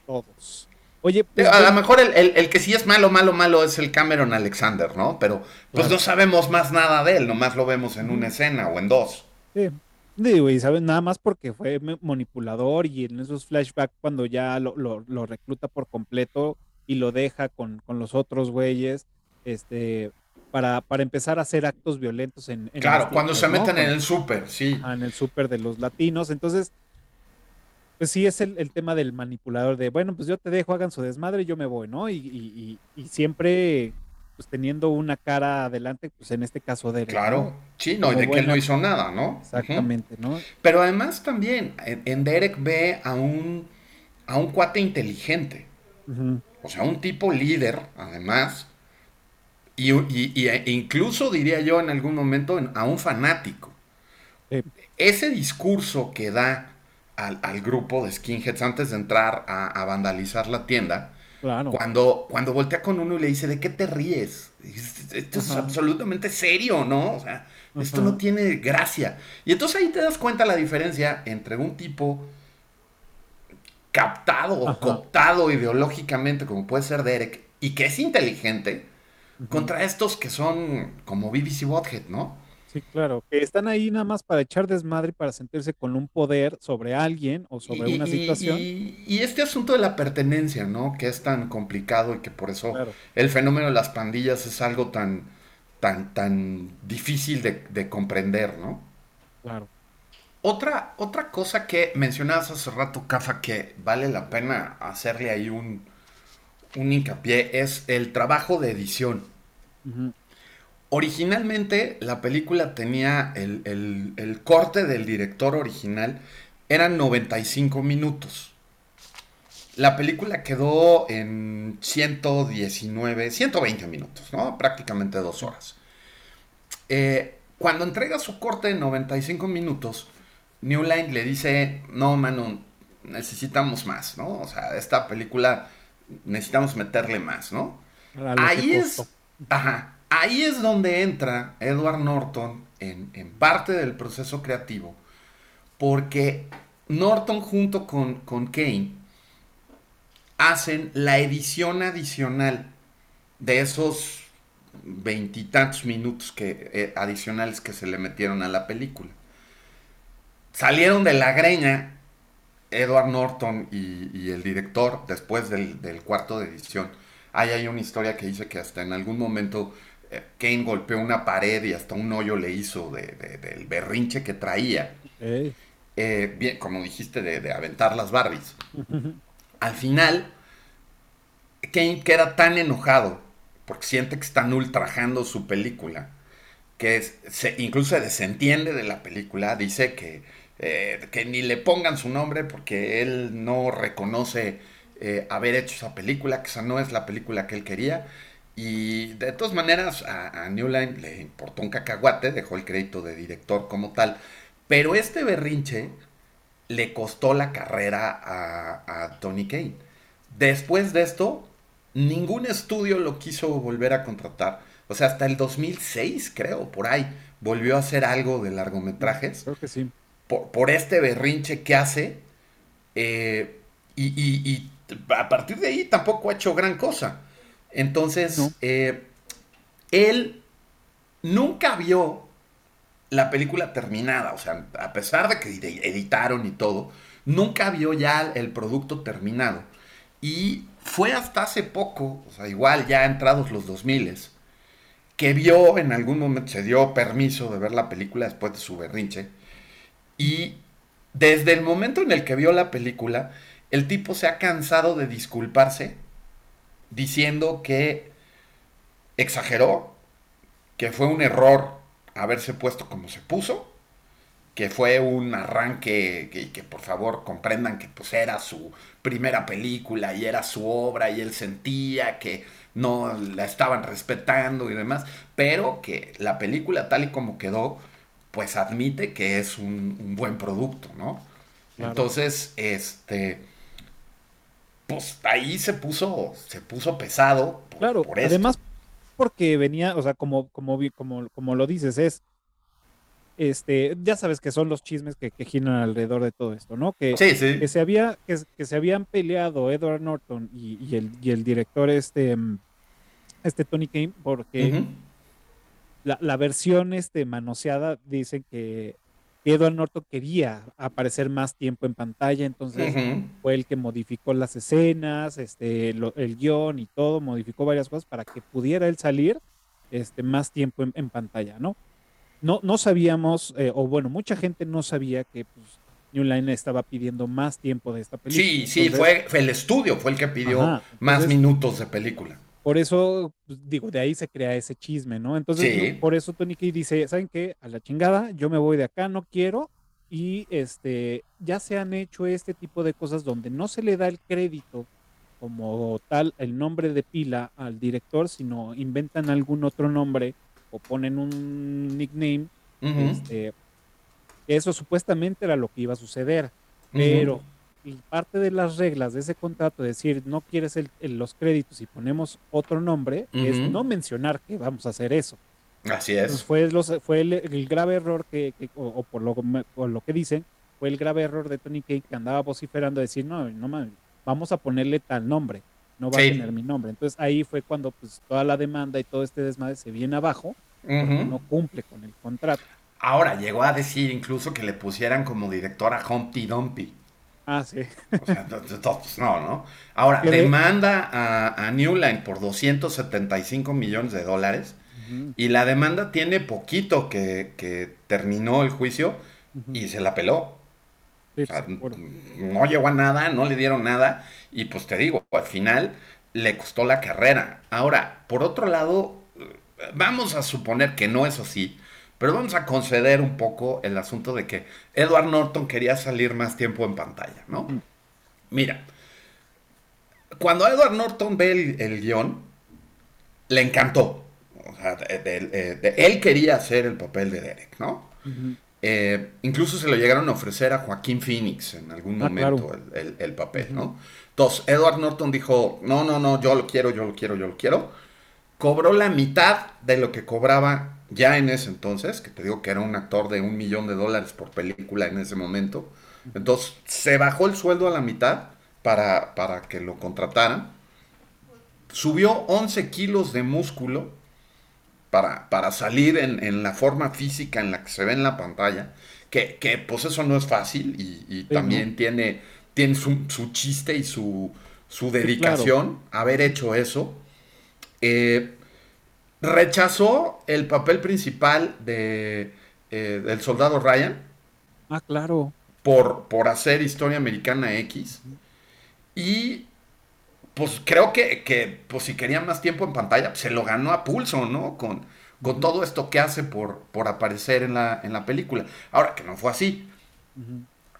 Todos. Oye, pues, a lo mejor el, que sí es malo, malo, malo es el Cameron Alexander, ¿no? Pero pues no sabemos más nada de él, nomás lo vemos en una escena o en dos. Sí. Digo, y sabes, nada más porque fue manipulador y en esos flashbacks cuando ya lo, lo, recluta por completo y lo deja con, con los otros güeyes, este, para, para, empezar a hacer actos violentos en... claro, cuando se meten en el súper, sí. en el súper de los latinos. Entonces, pues sí es el, tema del manipulador de, bueno, pues yo te dejo, hagan su desmadre y yo me voy, ¿no? Y, y, y siempre pues teniendo una cara adelante, pues en este caso de Claro, sí, no, y de que él no hizo nada, ¿no? Exactamente, ¿no? Pero además también, en, Derek ve a un, a un cuate inteligente, o sea, un tipo líder, además, y, e incluso diría yo en algún momento a un fanático. Ese discurso que da al, grupo de skinheads antes de entrar a vandalizar la tienda, cuando, cuando voltea con uno y le dice, ¿de qué te ríes? Esto es absolutamente serio, ¿no? O sea, esto no tiene gracia. Y entonces ahí te das cuenta la diferencia entre un tipo captado o cooptado ideológicamente, como puede ser Derek, y que es inteligente, contra estos que son como BBC Bothead, ¿no? Sí, claro, que están ahí nada más para echar desmadre, para sentirse con un poder sobre alguien o sobre una situación. Y, este asunto de la pertenencia, ¿no? Que es tan complicado y que por eso el fenómeno de las pandillas es algo tan, tan, tan difícil de, comprender, ¿no? Claro. Otra, otra cosa que mencionabas hace rato, Cafa, que vale la pena hacerle ahí un, un hincapié, es el trabajo de edición. Originalmente la película tenía el, corte del director original, eran 95 minutos. La película quedó en 119, 120 minutos, ¿no? Prácticamente dos horas. Eh, cuando entrega su corte de 95 minutos, New Line le dice, no, mano, necesitamos más, ¿no? O sea, esta película necesitamos meterle más, ¿no? Ahí es, ajá, ahí es donde entra Edward Norton en, parte del proceso creativo, porque Norton junto con, con Kane hacen la edición adicional de esos veintitantos minutos que, eh, adicionales que se le metieron a la película. Salieron de la greña Edward Norton y, el director después del, cuarto de edición. Ahí hay una historia que dice que hasta en algún momento Kane golpeó una pared y hasta un hoyo le hizo del berrinche que traía. Eh, bien, como dijiste, de, aventar las Barbies. Al final, Kane queda tan enojado porque siente que están ultrajando su película, que se, incluso se desentiende de la película, dice que, eh, que ni le pongan su nombre porque él no reconoce eh, haber hecho esa película, que esa no es la película que él quería. Y de todas maneras a, New Line le importó un cacahuate, dejó el crédito de director como tal, pero este berrinche le costó la carrera a, a Tony Kane. Después de esto, ningún estudio lo quiso volver a contratar. O sea, hasta el 2006, creo, por ahí, volvió a hacer algo de largometrajes. Creo que sí. Por, este berrinche que hace. Eh, y, a partir de ahí tampoco ha hecho gran cosa. Entonces, eh, él nunca vio la película terminada. O sea, a pesar de que editaron y todo, nunca vio ya el producto terminado. Y fue hasta hace poco, o sea, igual ya entrados los 2000, que vio en algún momento, se dio permiso de ver la película después de su berrinche. Y desde el momento en el que vio la película, el tipo se ha cansado de disculparse diciendo que exageró, que fue un error haberse puesto como se puso que fue un arranque que, que, por favor comprendan que pues era su primera película y era su obra y él sentía que no la estaban respetando y demás, pero que la película tal y como quedó, pues admite que es un, buen producto, ¿no? Entonces, este, pues ahí se puso, se puso pesado. claro, además porque venía, o sea, como, como, como, como lo dices, es este, ya sabes que son los chismes que, giran alrededor de todo esto, ¿no? Que, que se había, que, se habían peleado Edward Norton y, el, el, director este, mm, este Tony Kane, porque la, versión este, manoseada dicen que Edward Norton quería aparecer más tiempo en pantalla, entonces fue el que modificó las escenas, este, el guion y todo, modificó varias cosas para que pudiera él salir este, más tiempo en pantalla, ¿no? no, no sabíamos, eh, o bueno, mucha gente no sabía que pues, New Line estaba pidiendo más tiempo de esta película. Sí, sí, fue, el estudio, fue el que pidió más minutos de película. Por eso, pues, digo, de ahí se crea ese chisme, ¿no? Entonces, por eso Tony Kay dice, ¿saben qué? A la chingada, yo me voy de acá, no quiero. Y este, ya se han hecho este tipo de cosas donde no se le da el crédito como tal, el nombre de pila al director, sino inventan algún otro nombre o ponen un nickname, este, eso supuestamente era lo que iba a suceder, pero parte de las reglas de ese contrato, decir no quieres los créditos y ponemos otro nombre, es no mencionar que vamos a hacer eso. Así es. fue, fue el, grave error que, o, por lo, lo que dicen, fue el grave error de Tony Kay que andaba vociferando, decir, no, no vamos a ponerle tal nombre no va a tener mi nombre. Entonces ahí fue cuando pues toda la demanda y todo este desmadre se viene abajo, no cumple con el contrato. Ahora, llegó a decir incluso que le pusieran como director a Humpty Dumpty. Ah, sí. O sea, no, ¿no? Ahora, demanda a, a, New Line por 275 millones de dólares y la demanda tiene poquito que, terminó el juicio y se la peló. no llegó a nada, no le dieron nada y pues te digo, al final le costó la carrera. Ahora, por otro lado, vamos a suponer que no es así, pero vamos a conceder un poco el asunto de que Edward Norton quería salir más tiempo en pantalla, ¿no? Mira, cuando Edward Norton ve el, guion, le encantó. O sea, él quería hacer el papel de Derek, ¿no? Eh, incluso se lo llegaron a ofrecer a Joaquín Phoenix en algún ah, momento el, papel, ¿no? Entonces, Edward Norton dijo, no, no, no, yo lo quiero, yo lo quiero, yo lo quiero. Cobró la mitad de lo que cobraba ya en ese entonces, que te digo que era un actor de un millón de dólares por película en ese momento. Entonces, se bajó el sueldo a la mitad para, para que lo contrataran. Subió 11 kilos de músculo para, para salir en, la forma física en la que se ve en la pantalla, que, que pues eso no es fácil y, también tiene, tiene su, chiste y su, su dedicación haber hecho eso. Eh, rechazó el papel principal de, eh, del soldado Ryan. Ah, claro. Por, por hacer Historia Americana X. Y pues creo que, que pues si quería más tiempo en pantalla, se lo ganó a pulso, ¿no? Con, con todo esto que hace por, por aparecer en la, en la película. Ahora, que no fue así.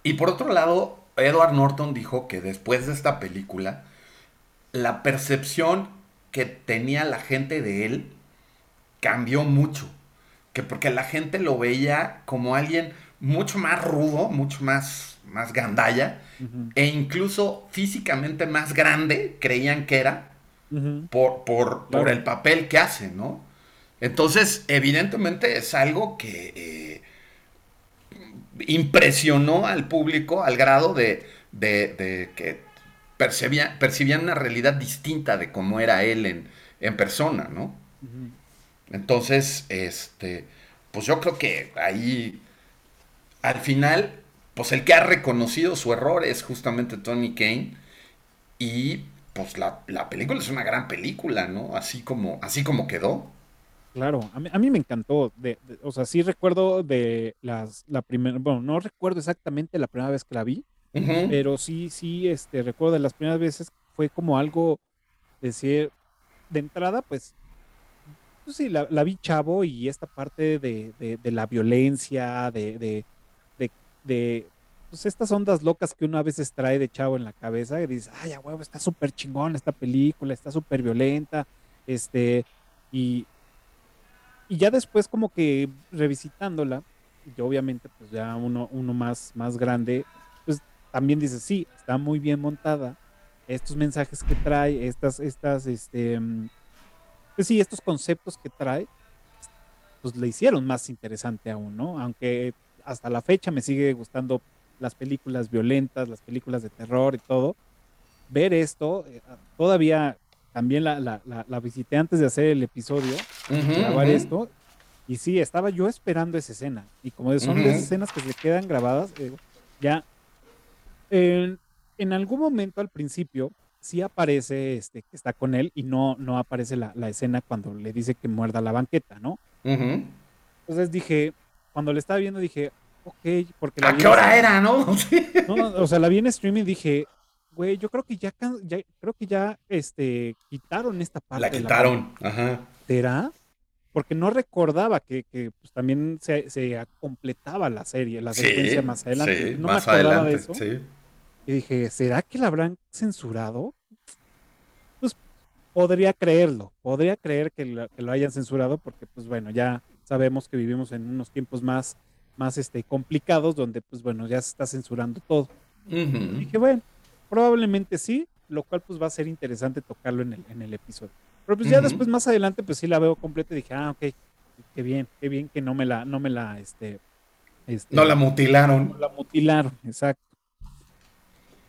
Y por otro lado, Edward Norton dijo que después de esta película, la percepción que tenía la gente de él cambió mucho. Que porque la gente lo veía como alguien mucho más rudo, mucho más, más gandalla, e incluso físicamente más grande, creían que era, por, por, el papel que hace, ¿no? Entonces, evidentemente es algo que eh, impresionó al público al grado de, que percibían una realidad distinta de cómo era él en, en persona, ¿no? Entonces, este, pues yo creo que ahí, al final, pues el que ha reconocido su error es justamente Tony Kane. Y pues la, película es una gran película, ¿no? Así como, así como quedó. Claro, a mí, me encantó. De, o sea, sí recuerdo de las, la primera, bueno, no recuerdo exactamente la primera vez que la vi, pero sí, sí, este, recuerdo de las primeras veces fue como algo, decir, de entrada, pues pues sí, la, vi chavo y esta parte de, la violencia, de, de, pues estas ondas locas que uno a veces trae de chavo en la cabeza y dices, ay, a huevo, está súper chingón esta película, está súper violenta, este, y, y ya después como que revisitándola, y obviamente pues ya uno, uno más, más grande, pues también dice, sí, está muy bien montada, estos mensajes que trae, estas, estas, este, pues sí, estos conceptos que trae, pues le hicieron más interesante aún, ¿no? Aunque hasta la fecha me sigue gustando las películas violentas, las películas de terror y todo. Ver esto, eh, todavía también la, la, la, visité antes de hacer el episodio, grabar esto, y sí, estaba yo esperando esa escena. Y como son esas escenas que se quedan grabadas, eh, ya en, en algún momento al principio sí aparece este, que está con él y no, no aparece la, escena cuando le dice que muerda la banqueta, ¿no? Entonces dije, cuando le estaba viendo dije, ok, porque... ¿A qué hora era, no? o sea, la vi en streaming y dije, güey, yo creo que ya, creo que ya este, quitaron esta parte. La quitaron, ajá. ¿Será? Porque no recordaba que, pues, también se, completaba la serie, la secuencia más adelante. no más me acordaba de eso. Sí. Y dije, ¿será que la habrán censurado? Pues podría creerlo, podría creer que lo, hayan censurado porque, pues bueno, ya sabemos que vivimos en unos tiempos más, más este, complicados donde, pues bueno, ya se está censurando todo. Y dije, bueno, probablemente sí, lo cual pues va a ser interesante tocarlo en el, en el episodio. Pero pues ya después, más adelante, pues sí la veo completa y dije, ah, ok, qué bien, qué bien que no me la, no me la, este, este no la mutilaron. No la mutilaron, exacto.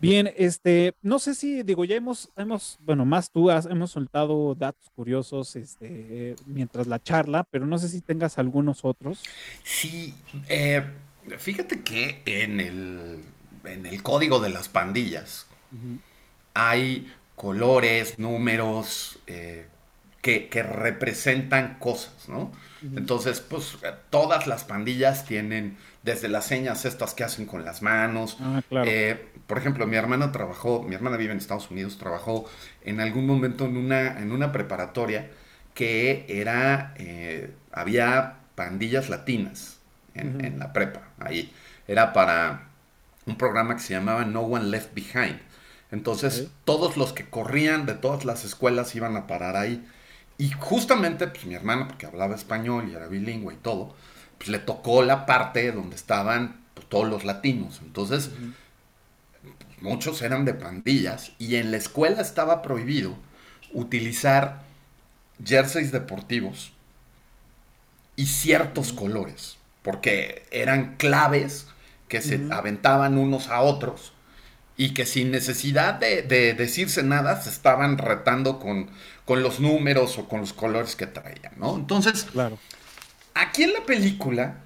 Bien, este, no sé si, digo, ya hemos, hemos, bueno, más tú has, hemos soltado datos curiosos, este, mientras la charla, pero no sé si tengas algunos otros. Sí, eh, fíjate que en el, en el código de las pandillas hay colores, números eh, que, que, representan cosas, ¿no? Entonces, pues todas las pandillas tienen desde las señas estas que hacen con las manos. Ah, claro. Eh, por ejemplo, mi hermana trabajó, mi hermana vive en Estados Unidos, trabajó en algún momento en una, en una preparatoria que era, eh, había pandillas latinas en, la prepa, ahí. Era para un programa que se llamaba No One Left Behind. Entonces, todos los que corrían de todas las escuelas iban a parar ahí. Y justamente, pues mi hermana, porque hablaba español y era bilingüe y todo, pues, le tocó la parte donde estaban pues, todos los latinos. Entonces, muchos eran de pandillas y en la escuela estaba prohibido utilizar jerseys deportivos y ciertos colores, porque eran claves que se aventaban unos a otros y que sin necesidad de, decirse nada se estaban retando con, con, los números o con los colores que traían, ¿no? Entonces, claro. aquí en la película,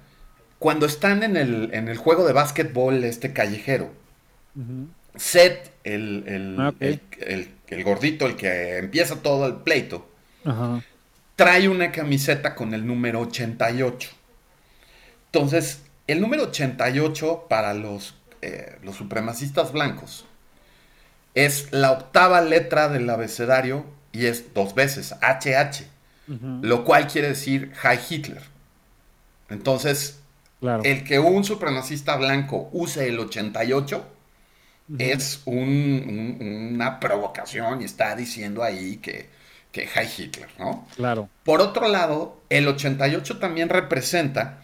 cuando están en el, en el juego de básquetbol este callejero, Seth, ah, el, el, gordito, el que empieza todo el pleito, trae una camiseta con el número 88. Entonces, el número 88 para los eh, los supremacistas blancos, es la octava letra del abecedario y es dos veces, HH, lo cual quiere decir High Hitler. Entonces, el que un supremacista blanco use el 88 es una provocación y está diciendo ahí que, que High Hitler, ¿no? Claro. Por otro lado, el 88 también representa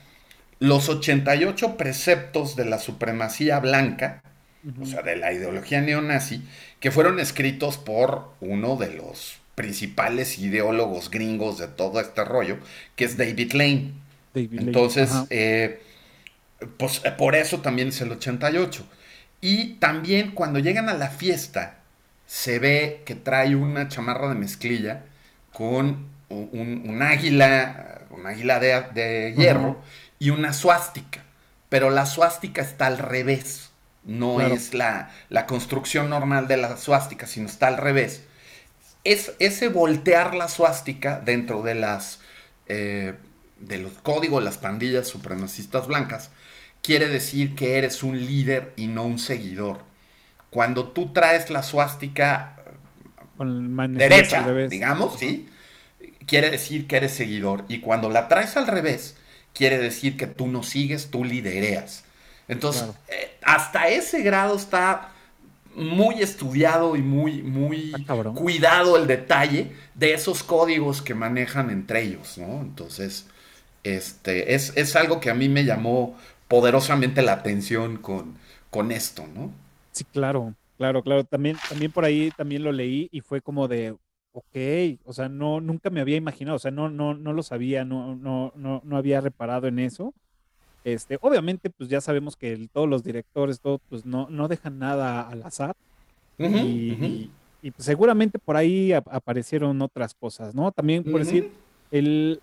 los 88 preceptos de la supremacía blanca, o sea, de la ideología neonazi, que fueron escritos por uno de los principales ideólogos gringos de todo este rollo, que es David Lane. Entonces, eh, pues eh, por eso también es el 88. Y también cuando llegan a la fiesta, se ve que trae una chamarra de mezclilla con un, águila, un águila de, hierro y una suástica. Pero la suástica está al revés. No es la, la, construcción normal de la suástica, sino está al revés. Es ese voltear la suástica dentro de las eh, de los códigos de las pandillas supremacistas blancas quiere decir que eres un líder y no un seguidor. Cuando tú traes la suástica derecha, digamos, ¿sí? Quiere decir que eres seguidor. Y cuando la traes al revés, quiere decir que tú no sigues, tú lidereas. Entonces, eh, hasta ese grado está muy estudiado y muy, muy ah, cuidado el detalle de esos códigos que manejan entre ellos, ¿no? Entonces, este, es, es algo que a mí me llamó poderosamente la atención con, con esto, ¿no? Sí, claro, claro, claro. También, también por ahí también lo leí y fue como de, Ok, o sea, no, nunca me había imaginado, o sea, no, no, no lo sabía, no, no, no, no había reparado en eso. Este, obviamente, pues ya sabemos que todos los directores, todo, pues no, no dejan nada al azar. y, pues, seguramente por ahí aparecieron otras cosas, ¿no? También, por decir, el,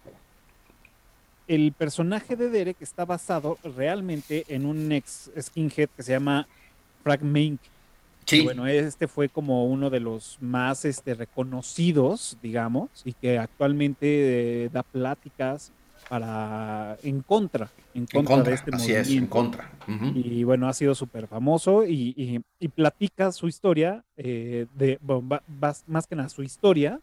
el personaje de Derek está basado realmente en un ex skinhead que se llama Frank Mink bueno, este fue como uno de los más este, reconocidos, digamos, y que actualmente eh, da pláticas para en contra, en contra, de este así movimiento. Es, en contra. Y bueno, ha sido súper famoso y, y, platica su historia, eh, de, más que nada su historia,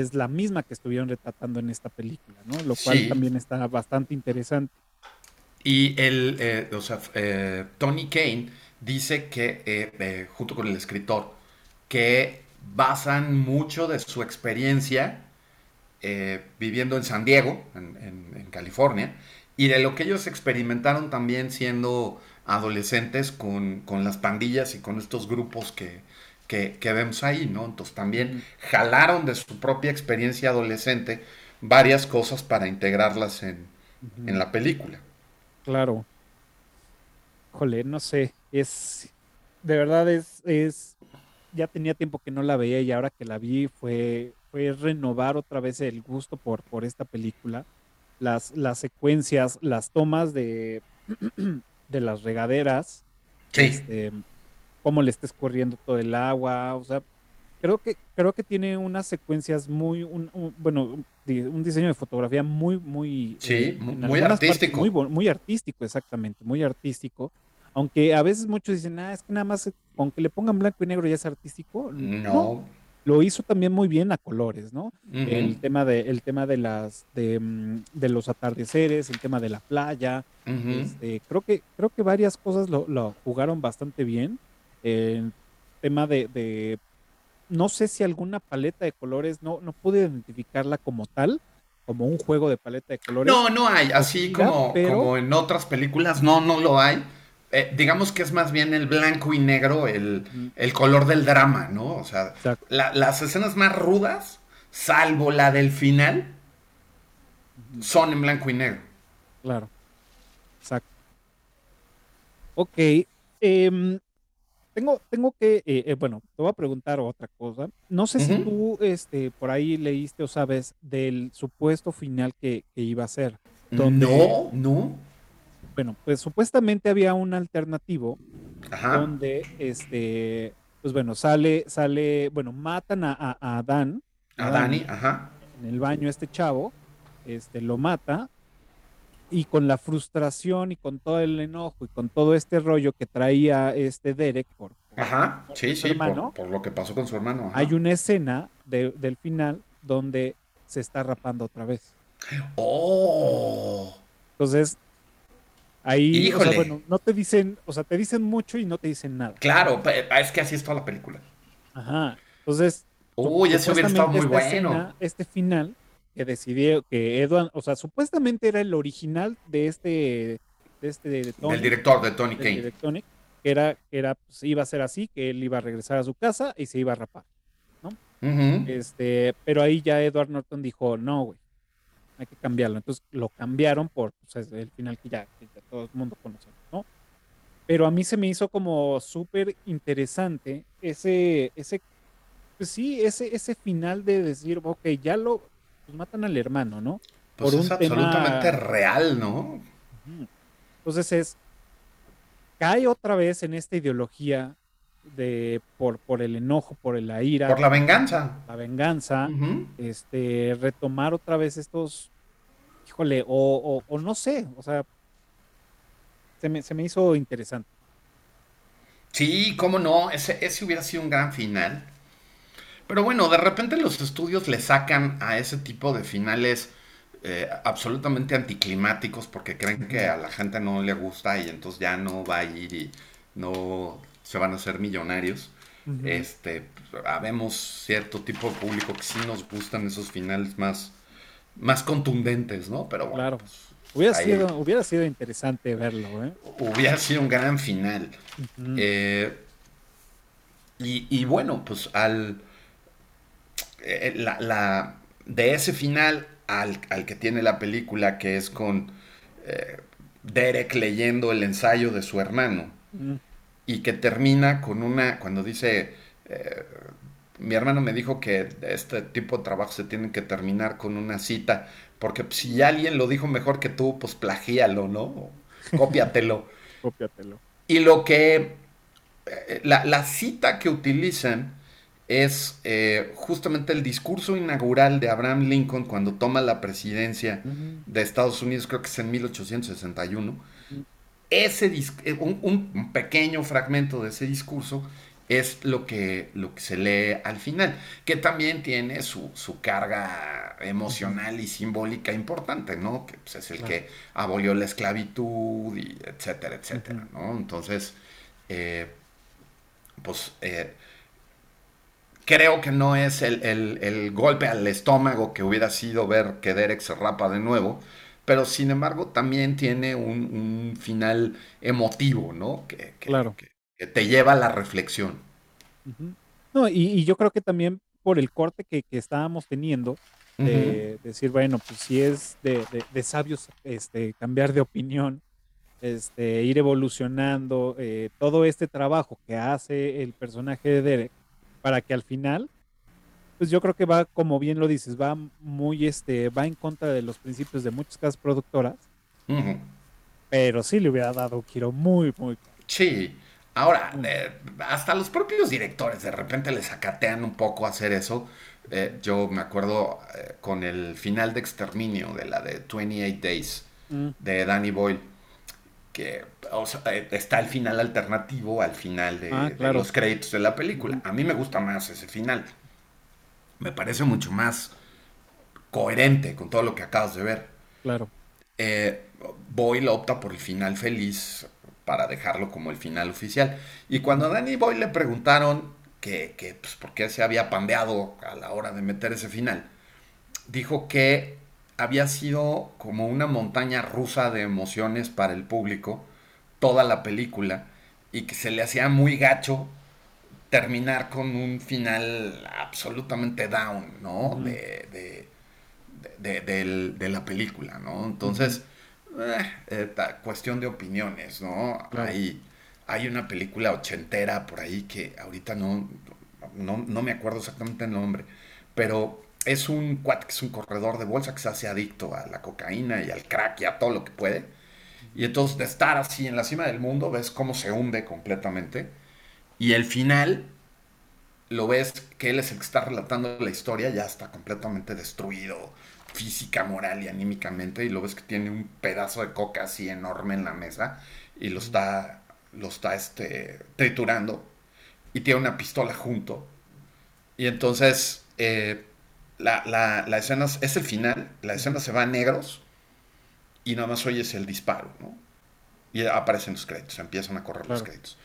es la misma que estuvieron retratando en esta película, ¿no? Lo cual también está bastante interesante. Y el, eh, o sea, Tony Kane dice que, eh, eh, junto con el escritor, que basan mucho de su experiencia eh, viviendo en San Diego, en, California, y de lo que ellos experimentaron también siendo adolescentes con, las pandillas y con estos grupos que, vemos ahí, ¿no? Entonces también jalaron de su propia experiencia adolescente varias cosas para integrarlas en, en la película. Claro. Jole, no sé es, de verdad es, es, ya tenía tiempo que no la veía y ahora que la vi fue, fue renovar otra vez el gusto por, por esta película. Las, las secuencias, las tomas de, de las regaderas, este, cómo le está escurriendo todo el agua, o sea, creo que, creo que tiene unas secuencias muy, bueno, un diseño de fotografía muy, muy, sí, eh, muy artístico. muy, muy artístico, exactamente, muy artístico. Aunque a veces muchos dicen, ah, es que nada más con que le pongan blanco y negro ya es artístico. No. lo hizo también muy bien a colores, ¿no? El tema de, el tema de las, de, mm, los atardeceres, el tema de la playa. Este, creo que, creo que varias cosas lo, jugaron bastante bien. El tema de, no sé si alguna paleta de colores, no, no pude identificarla como tal, como un juego de paleta de colores. No, no hay, así como, como en otras películas, no, no lo hay. Eh, digamos que es más bien el blanco y negro, el, color del drama, ¿no? O sea, las escenas más rudas, salvo la del final, son en blanco y negro. Claro. Exacto. Ok. Em, tengo, tengo que, eh, eh, bueno, te voy a preguntar otra cosa. No sé si tú este, por ahí leíste o sabes del supuesto final que, iba a ser. no, no. Bueno, pues supuestamente había un alternativo donde, este, pues bueno, sale, sale, bueno, matan a, a, Dan. A, Dani, ajá. En el baño este chavo, este, lo mata y con la frustración y con todo el enojo y con todo este rollo que traía este Derek por, Ajá, sí, sí, hermano, por, lo que pasó con su hermano. Hay una escena del final donde se está rapando otra vez. Oh. Entonces, ahí, o sea, bueno, no te dicen, o sea, te dicen mucho y no te dicen nada. Claro, es que así es toda la película. Ajá. Entonces, uy, eso hubiera estado muy bueno. este final que decidió que Edward, o sea, supuestamente era el original de este, de este, de Tony, el director de Tony Kane. que era, que era, pues, iba a ser así, que él iba a regresar a su casa y se iba a rapar, ¿no? Este, pero ahí ya Edward Norton dijo, no, güey, hay que cambiarlo. Entonces lo cambiaron por pues, el final que ya, todo el mundo conoce, ¿no? Pero a mí se me hizo como súper interesante ese, ese, pues sí, ese, ese final de decir, ok, ya lo, pues matan al hermano, ¿no? Pues Por es absolutamente real, ¿no? Entonces es, cae otra vez en esta ideología de por, por el enojo, por la ira. Por la venganza. La venganza. Este, retomar otra vez estos, híjole, o, o, no sé, o sea, se me, se me, hizo interesante. Sí, cómo no, ese, ese hubiera sido un gran final. Pero bueno, de repente los estudios le sacan a ese tipo de finales eh, absolutamente anticlimáticos porque creen que a la gente no le gusta y entonces ya no va a ir y no se van a hacer millonarios. Este, habemos cierto tipo de público que sí nos gustan esos finales más, más contundentes, ¿no? Pero bueno, claro. Pues, hubiera, sido, hubiera sido interesante verlo, ¿eh? Hubiera sido un gran final. Eh, y, y, bueno, pues al eh, la, de ese final al, que tiene la película, que es con eh, Derek leyendo el ensayo de su hermano, mm. y que termina con una, cuando dice, eh, mi hermano me dijo que este tipo de trabajo se tienen que terminar con una cita, porque si alguien lo dijo mejor que tú, pues plagíalo, ¿no? Cópiatelo. Cópiatelo. Y lo que, la, la cita que utilizan, es eh, justamente el discurso inaugural de Abraham Lincoln cuando toma la presidencia de Estados Unidos, creo que es en 1861. Ese eh, un, pequeño fragmento de ese discurso es lo que, lo que se lee al final, que también tiene su, carga emocional y simbólica importante, ¿no? Que pues, es el que abolió la esclavitud, y etcétera, etcétera, ¿no? Entonces, eh, pues Creo que no es el, golpe al estómago que hubiera sido ver que Derek se rapa de nuevo, pero sin embargo también tiene un, final emotivo, ¿no? Que, claro. Que, te lleva a la reflexión. No, y, yo creo que también por el corte que, estábamos teniendo, de decir, bueno, pues si es de, sabios este, cambiar de opinión, este, ir evolucionando, eh, todo este trabajo que hace el personaje de Derek, para que al final, pues yo creo que va, como bien lo dices, va muy, este, va en contra de los principios de muchas casas productoras, pero sí le hubiera dado un giro muy, muy... Sí, ahora, eh, hasta los propios directores de repente les acatean un poco hacer eso. Eh, yo me acuerdo eh, con el final de Exterminio, de la de 28 Days, mm. de Danny Boyle que eh, está el final alternativo al final ah, de, los créditos de la película. A mí me gusta más ese final. Me parece mucho más coherente con todo lo que acabas de ver. Claro. Eh, Boyle opta por el final feliz para dejarlo como el final oficial. Y cuando a Danny Boyle le preguntaron que, pues, por qué se había pandeado a la hora de meter ese final, dijo que había sido como una montaña rusa de emociones para el público, toda la película, y que se le hacía muy gacho terminar con un final absolutamente down, ¿no? de, de, la película, ¿no? Entonces, eh, cuestión de opiniones, ¿no? Hay, hay una película ochentera por ahí que ahorita no, no, no me acuerdo exactamente el nombre, pero es un cuate que es un corredor de bolsa que se hace adicto a la cocaína y al crack y a todo lo que puede. Y entonces de estar así en la cima del mundo, ves cómo se hunde completamente. Y el final, lo ves que él es el que está relatando la historia, ya está completamente destruido física, moral y anímicamente. Y lo ves que tiene un pedazo de coca así enorme en la mesa y lo está, lo está este, triturando. Y tiene una pistola junto. Y entonces... Eh, la, escena es el final, la escena se va a negros y nada más oyes el disparo, ¿no? Y aparecen los créditos, empiezan a correr los créditos.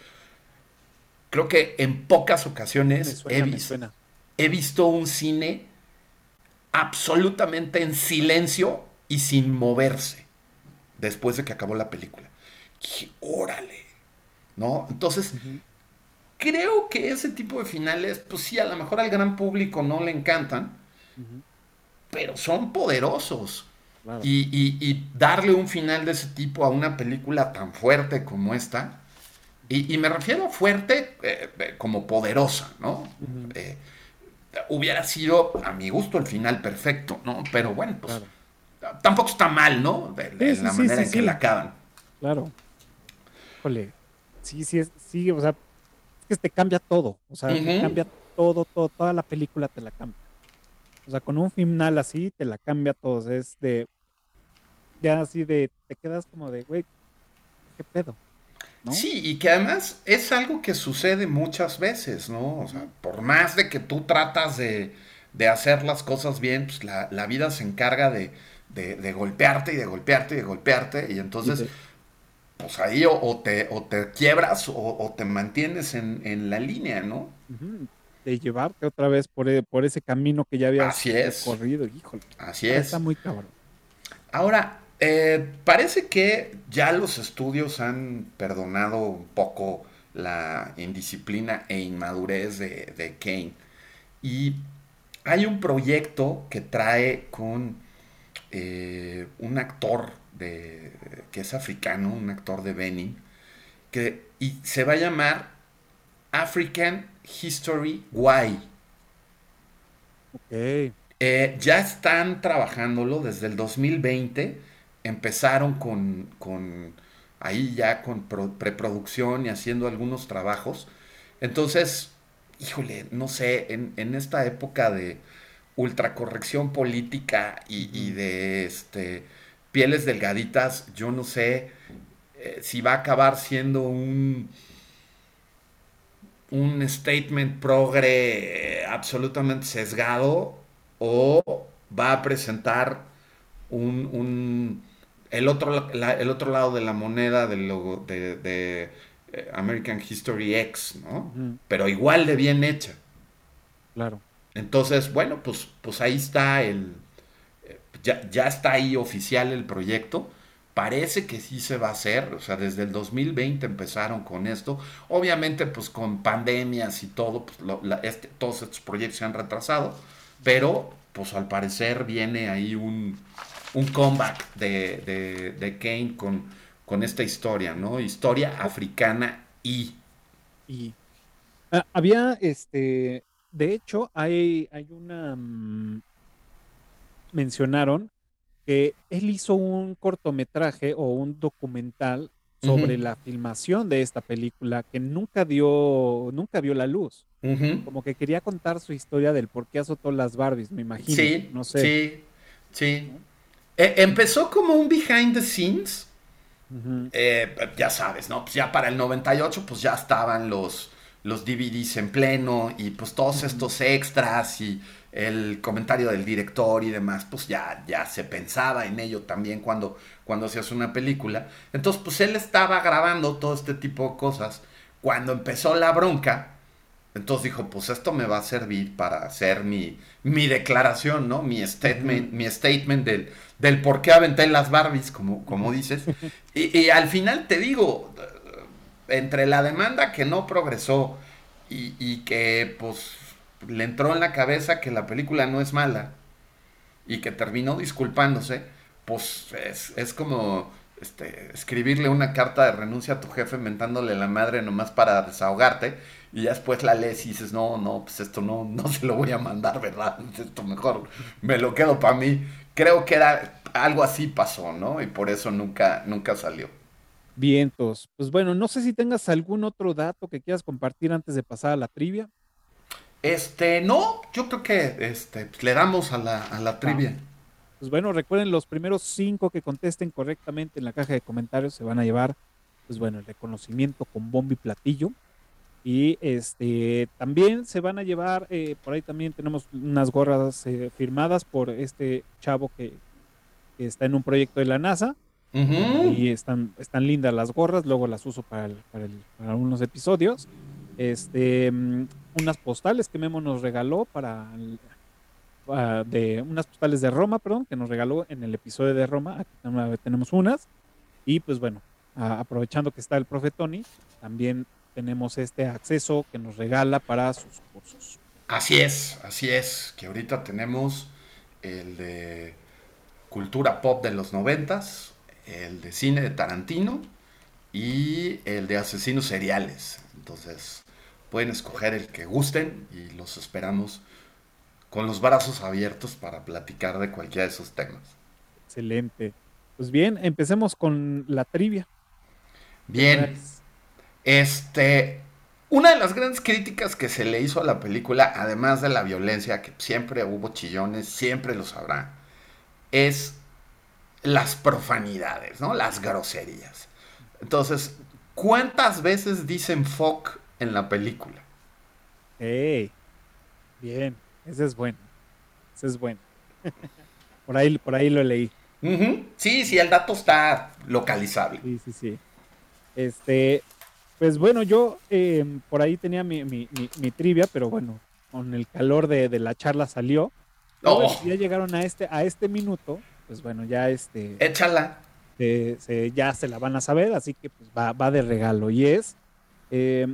Creo que en pocas ocasiones he, visto, he visto un cine absolutamente en silencio y sin moverse después de que acabó la película. Órale, ¿no? Entonces, creo que ese tipo de finales, pues sí, a lo mejor al gran público no le encantan, pero son poderosos. Y, darle un final de ese tipo a una película tan fuerte como esta, y, me refiero a fuerte eh, eh, como poderosa, ¿no? Eh, hubiera sido, a mi gusto, el final perfecto, ¿no? Pero bueno, pues tampoco está mal, ¿no? De, la manera en que la acaban. Claro. Híjole, sí, sí, sí, o sea, es que te cambia todo, o sea, te cambia todo, todo, toda la película te la cambia. O sea, con un final así te la cambia todo. Es de. Ya así de. Te quedas como de, güey, ¿qué pedo? Sí, y que además es algo que sucede muchas veces, ¿no? O sea, por más de que tú tratas de, hacer las cosas bien, pues la, vida se encarga de, golpearte y de golpearte y de golpearte. Y entonces, pues ahí o, te, o te quiebras o, te mantienes en, la línea, ¿no? De llevarte otra vez por, e, por ese camino que ya habías Así es. corrido. Híjole. Así es. Está muy cabrón. Ahora, eh, parece que ya los estudios han perdonado un poco la indisciplina e inmadurez de, de Kane. Y hay un proyecto que trae con eh, un actor de, que es africano, un actor de Benin, que, y se va a llamar African History Why. Eh, ya están trabajándolo desde el 2020. Empezaron con, ahí ya con preproducción y haciendo algunos trabajos. Entonces, híjole, no sé, en, esta época de ultracorrección política y, de este, pieles delgaditas, yo no sé eh, si va a acabar siendo un un statement progre absolutamente sesgado o va a presentar un, el, otro, el otro lado de la moneda del logo de, eh, American History X, ¿no? Pero igual de bien hecha. Claro. Entonces, bueno, pues, pues ahí está el... Eh, ya, ya está ahí oficial el proyecto parece que sí se va a hacer, o sea, desde el 2020 empezaron con esto, obviamente pues con pandemias y todo, pues este, todos estos proyectos se han retrasado, pero pues al parecer viene ahí un, un comeback de, de, Kane con, con esta historia, ¿no? Historia africana y... y ah, había, este, de hecho, hay, hay una... Mm, mencionaron él hizo un cortometraje o un documental sobre la filmación de esta película que nunca dio, nunca vio la luz. Como que quería contar su historia del por qué azotó las Barbies, me imagino. Sí, no sé. Sí, sí. E, empezó como un behind the scenes. Eh, ya sabes, ¿no? Pues ya para el 98, pues ya estaban los, los DVDs en pleno y pues todos estos extras y el comentario del director y demás, pues ya, ya se pensaba en ello también cuando, cuando se hace una película. Entonces, pues él estaba grabando todo este tipo de cosas. Cuando empezó la bronca, Entonces dijo, pues esto me va a servir para hacer mi, mi declaración, ¿no? Mi statement, mi statement del, del por qué aventé las Barbies, como, como dices. y, y, al final te digo, entre la demanda que no progresó y, y, que pues le entró en la cabeza que la película no es mala y que terminó disculpándose, pues es, es como este, escribirle una carta de renuncia a tu jefe mentándole la madre nomás para desahogarte y ya después la lees y dices, no, no, pues esto no, no se lo voy a mandar, ¿verdad? Esto mejor me lo quedo para mí. Creo que era algo así pasó, ¿no? Y por eso nunca, nunca salió. Vientos. Pues bueno, no sé si tengas algún otro dato que quieras compartir antes de pasar a la trivia. Este, no, yo creo que este, pues, le damos a la, a la trivia. Pues bueno, recuerden, los primeros cinco que contesten correctamente en la caja de comentarios se van a llevar, pues bueno, el reconocimiento con bombo y platillo. Y este también se van a llevar, eh, por ahí también tenemos unas gorras eh, firmadas por este chavo que, que, está en un proyecto de la NASA. Uh -huh. Y están, están lindas las gorras, luego las uso para, el, para, el, para unos episodios. Este, um, unas postales que Memo nos regaló para uh, de unas postales de Roma, perdón, que nos regaló en el episodio de Roma. Aquí tenemos unas. Y pues bueno, uh, aprovechando que está el profe Tony, también tenemos este acceso que nos regala para sus cursos. Así es, así es, que ahorita tenemos el de cultura pop de los noventas, el de cine de Tarantino y el de asesinos seriales. Entonces pueden escoger el que gusten y los esperamos con los brazos abiertos para platicar de cualquiera de esos temas. Excelente. Pues bien, empecemos con la trivia. Bien. Este, una de las grandes críticas que se le hizo a la película, además de la violencia, que siempre hubo chillones, siempre los habrá, es las profanidades, ¿no? Las groserías. Entonces, ¿cuántas veces dicen fuck en la película? Hey, bien, ese es bueno. Ese es bueno. por, ahí, por ahí lo leí. Uh -huh. Sí, sí, el dato está localizable. Sí, sí, sí. Este, pues bueno, yo eh, por ahí tenía mi, mi, mi, mi, trivia, pero bueno, con el calor de, de la charla salió. Oh. Ya llegaron a este, a este minuto, pues bueno, ya este. Échala. Se, ya se la van a saber, así que pues va, va de regalo. Y es. Eh,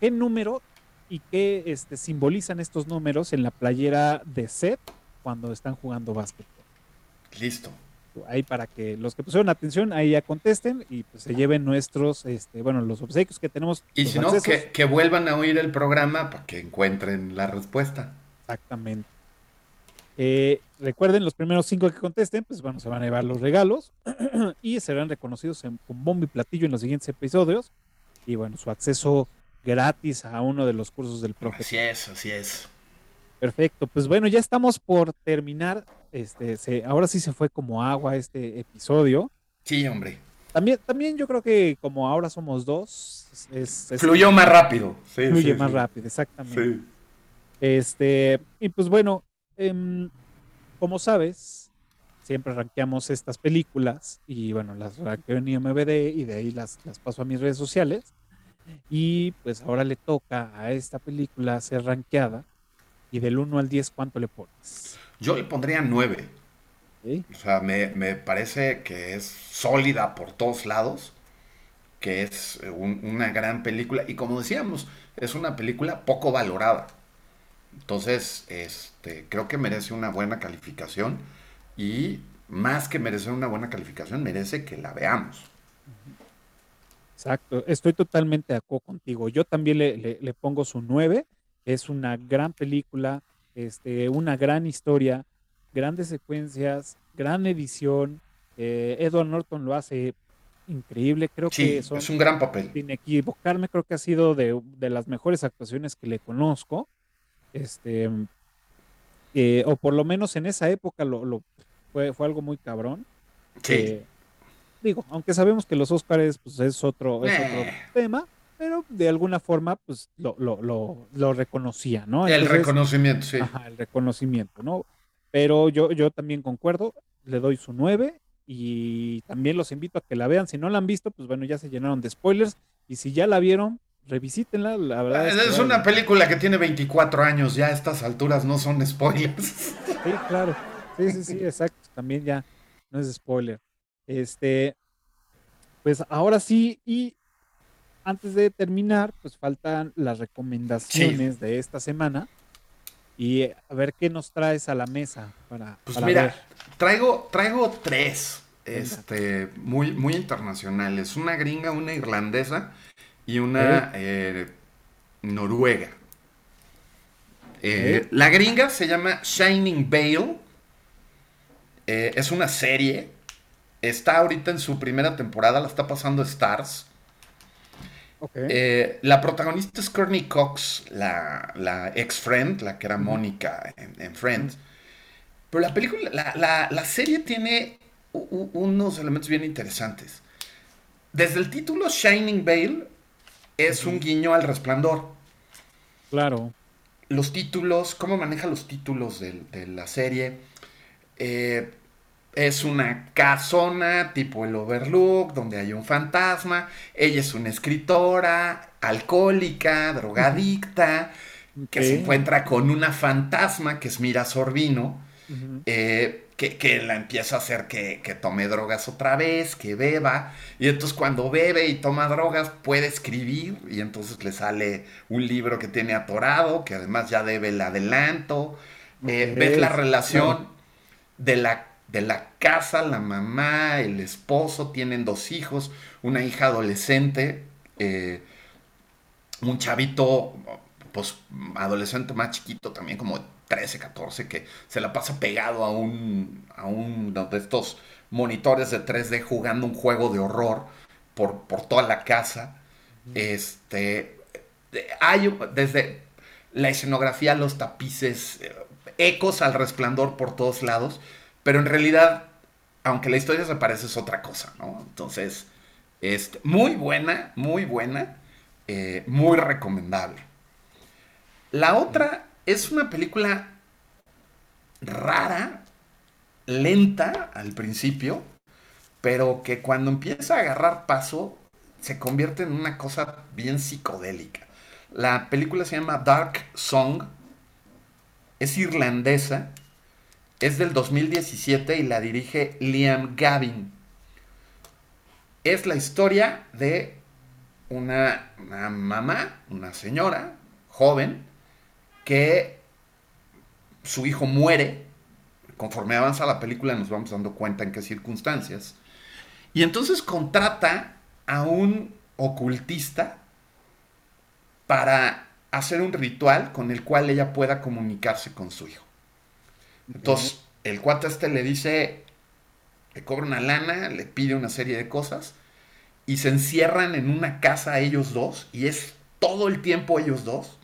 ¿Qué número y qué este, simbolizan estos números en la playera de Seth cuando están jugando básquetbol? Listo ahí para que los que pusieron atención ahí ya contesten y pues se lleven nuestros, este, bueno, los obsequios que tenemos. Y si no, que, que, vuelvan a oír el programa para que encuentren la respuesta. Exactamente. Eh, recuerden, los primeros cinco que contesten, pues bueno, se van a llevar los regalos y serán reconocidos en, con bombo y platillo en los siguientes episodios. Y bueno, su acceso gratis a uno de los cursos del profe. Así es, así es. Perfecto, pues bueno, ya estamos por terminar. Este, se, ahora sí se fue como agua este episodio. Sí, hombre. También, también yo creo que como ahora somos dos, es, es fluyó más rápido. Sí, fluye sí, más sí. rápido, exactamente. Este, y pues bueno, eh, como sabes, siempre rankeamos estas películas y bueno, las ranqueo en IMBD y de ahí las, las paso a mis redes sociales. Y pues ahora le toca a esta película ser rankeada y del 1 al 10, ¿cuánto le pones? Yo le pondría 9. ¿Sí? O sea, me, me, parece que es sólida por todos lados, que es un, una gran película. Y como decíamos, es una película poco valorada. Entonces, este, creo que merece una buena calificación. Y más que merecer una buena calificación, merece que la veamos. Exacto, estoy totalmente de acuerdo contigo. Yo también le, le, le pongo su 9 es una gran película, este, una gran historia, grandes secuencias, gran edición. Eh, Edward Norton lo hace increíble, creo sí, que son, es un gran papel. Sin equivocarme, creo que ha sido de, de las mejores actuaciones que le conozco. Este, eh, o por lo menos en esa época lo, lo fue, fue, algo muy cabrón. Sí. Eh, digo, aunque sabemos que los Oscars pues, es, otro, es otro tema, pero de alguna forma pues lo, lo, lo, lo reconocía, ¿no? Entonces, el reconocimiento, sí. Ajá, el reconocimiento, ¿no? Pero yo, yo también concuerdo, le doy su 9 y también los invito a que la vean. Si no la han visto, pues bueno, ya se llenaron de spoilers y si ya la vieron, revisítenla, la verdad. Es, una película que tiene 24 años, ya a estas alturas no son spoilers. Sí, claro. Sí, sí, sí, exacto. También ya no es spoiler. Este, pues ahora sí, y antes de terminar, pues faltan las recomendaciones de esta semana. Y a ver qué nos traes a la mesa para. Pues mira, traigo, traigo tres. Este, muy, muy internacionales. Una gringa, una irlandesa y una eh, noruega. Eh, la gringa se llama Shining Veil. Eh, es una serie. Está ahorita en su primera temporada, la está pasando Stars. la protagonista es Courtney Cox, la, ex-friend, la que era Mónica en, Friends. Pero la película, la, serie tiene unos elementos bien interesantes. Desde el título Shining Veil es un guiño al resplandor. Claro. Los títulos, cómo maneja los títulos de, la serie. Eh, es una casona tipo el Overlook, donde hay un fantasma. Ella es una escritora, alcohólica, drogadicta, que se encuentra con una fantasma que es Mira Sorbino que, la empieza a hacer que, tome drogas otra vez, que beba. Y entonces cuando bebe y toma drogas puede escribir y entonces le sale un libro que tiene atorado, que además ya debe el adelanto. Eh, ves la relación de, la, de la casa, la mamá, el esposo, tienen dos hijos, una hija adolescente, eh, un chavito, pues adolescente más chiquito también, como 13, 14, que se la pasa pegado a un, a uno de estos monitores de 3D jugando un juego de horror por, por toda la casa. Este, hay desde la escenografía, los tapices, eh, ecos al resplandor por todos lados, pero en realidad, aunque la historia se parece, es otra cosa, ¿no? Entonces, este, muy buena, muy buena, eh, muy recomendable. La otra es una película rara, lenta al principio, pero que cuando empieza a agarrar paso se convierte en una cosa bien psicodélica. La película se llama Dark Song, es irlandesa, es del 2017 y la dirige Liam Gavin. Es la historia de una, una mamá, una señora joven, que su hijo muere. Conforme avanza la película nos vamos dando cuenta en qué circunstancias. Y entonces contrata a un ocultista para hacer un ritual con el cual ella pueda comunicarse con su hijo. Entonces, el cuate este le dice, le cobra una lana, le pide una serie de cosas y se encierran en una casa ellos dos y es todo el tiempo ellos dos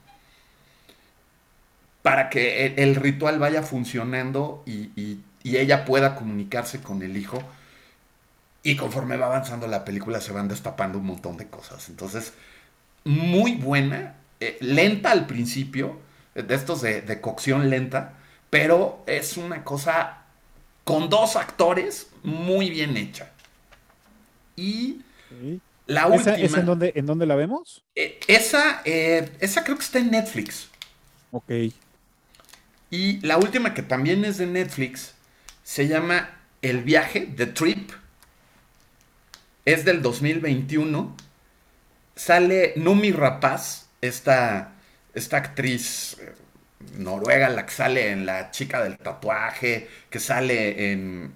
para que el, ritual vaya funcionando y, ella pueda comunicarse con el hijo. Y conforme va avanzando la película se van destapando un montón de cosas. Entonces, muy buena, eh, lenta al principio, de estos de, cocción lenta, pero es una cosa con dos actores muy bien hecha. Y la última... ¿Esa, en, dónde, en dónde la vemos? Eh, esa, eh, esa creo que está en Netflix. Ok. Y la última que también es de Netflix se llama El viaje, The Trip. Es del 2021. Sale Numi Rapaz, esta, esta actriz eh, noruega, la que sale en La chica del tatuaje, que sale en,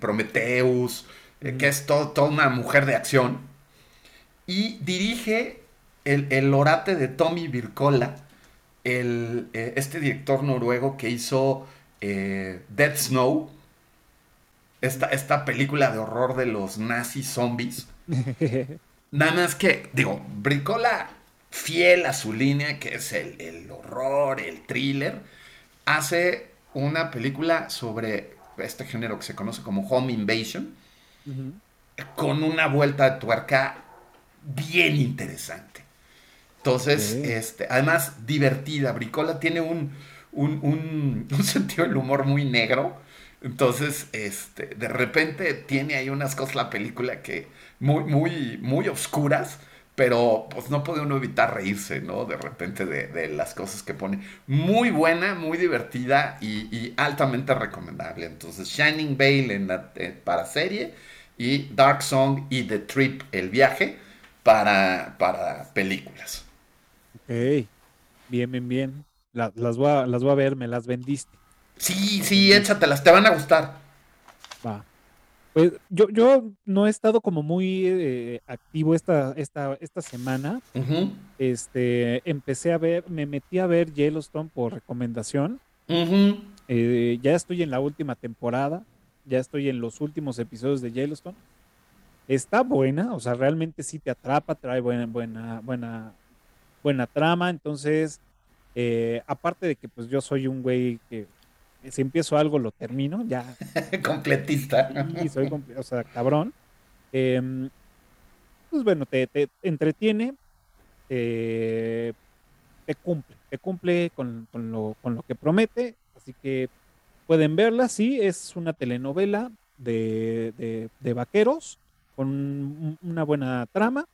Prometheus, eh, que es toda una mujer de acción. Y dirige el, el orate de Tommy Vircola el, eh, este director noruego que hizo eh, Dead Snow, esta, esta película de horror de los nazis zombies. Nada más que, digo, Bricola, fiel a su línea, que es el, horror, el thriller, hace una película sobre este género que se conoce como Home Invasion, con una vuelta de tuerca bien interesante. Entonces, este, además, divertida. Bricola tiene un, un, sentido del humor muy negro. Entonces, este, de repente tiene ahí unas cosas la película que muy, muy, muy oscuras, pero pues no puede uno evitar reírse, ¿no? De repente de, las cosas que pone. Muy buena, muy divertida y, altamente recomendable. Entonces, Shining Vale en eh, para serie y Dark Song y The Trip, el viaje, para, para películas. Ok, bien, bien, bien. las, voy a, las voy a ver, me las vendiste. Sí, sí, échatelas, te van a gustar. Va. Pues yo, yo no he estado como muy eh, activo esta, esta, esta semana. Este, empecé a ver, me metí a ver Yellowstone por recomendación. Eh, ya estoy en la última temporada, ya estoy en los últimos episodios de Yellowstone. Está buena, o sea, realmente sí te atrapa, trae buena, buena, buena, buena trama. Entonces, eh, aparte de que pues yo soy un güey que si empiezo algo lo termino, ya. Completista. Y soy, o sea, cabrón. Em, pues bueno, te, entretiene, te cumple, te cumple con, lo, que promete, así que pueden verla, sí, es una telenovela de, vaqueros con una buena trama,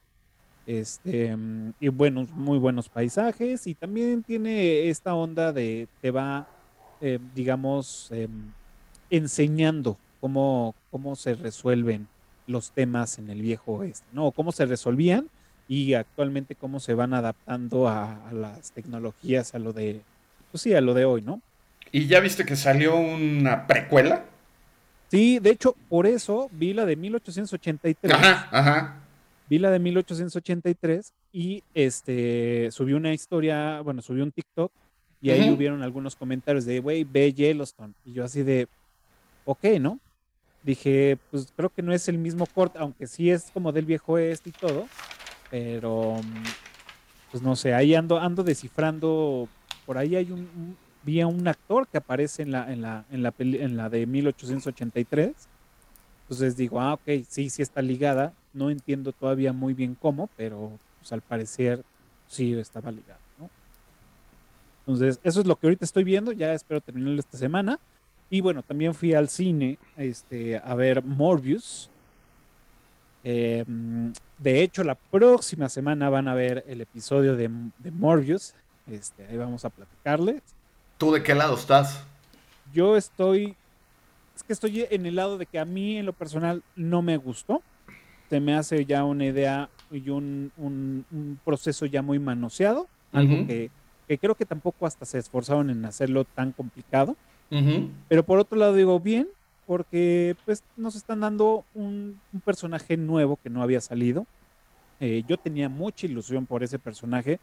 este, y buenos, muy buenos paisajes, y también tiene esta onda de te va eh, digamos, em, enseñando cómo, cómo se resuelven los temas en el viejo oeste, ¿no? Cómo se resolvían y actualmente cómo se van adaptando a, las tecnologías, a lo de, pues sí, a lo de hoy, ¿no? ¿Y ya viste que salió una precuela? Sí, de hecho, por eso vi la de 1883. Ajá, ajá. Vi la de 1883 y este subí una historia, bueno, subí un TikTok y ahí hubieron algunos comentarios de, güey, ve Yellowstone. Y yo así de, ok, ¿no? Dije, pues creo que no es el mismo corte, aunque sí es como del viejo este y todo. Pero, pues no sé, ahí ando, ando descifrando. Por ahí hay un, vi a un actor que aparece en la, en la, en la, en la de 1883. Entonces digo, ah, ok, sí, sí está ligada. No entiendo todavía muy bien cómo, pero pues al parecer sí estaba ligada. Entonces, eso es lo que ahorita estoy viendo, ya espero terminarlo esta semana. Y bueno, también fui al cine este, a ver Morbius. Em, de hecho, la próxima semana van a ver el episodio de, Morbius. Este, ahí vamos a platicarles. ¿Tú de qué lado estás? Yo estoy. Es que estoy en el lado de que a mí, en lo personal, no me gustó. Se me hace ya una idea y un, un, proceso ya muy manoseado. Algo que que creo que tampoco hasta se esforzaron en hacerlo tan complicado. Pero por otro lado digo, bien, porque pues nos están dando un, personaje nuevo que no había salido. Eh, yo tenía mucha ilusión por ese personaje,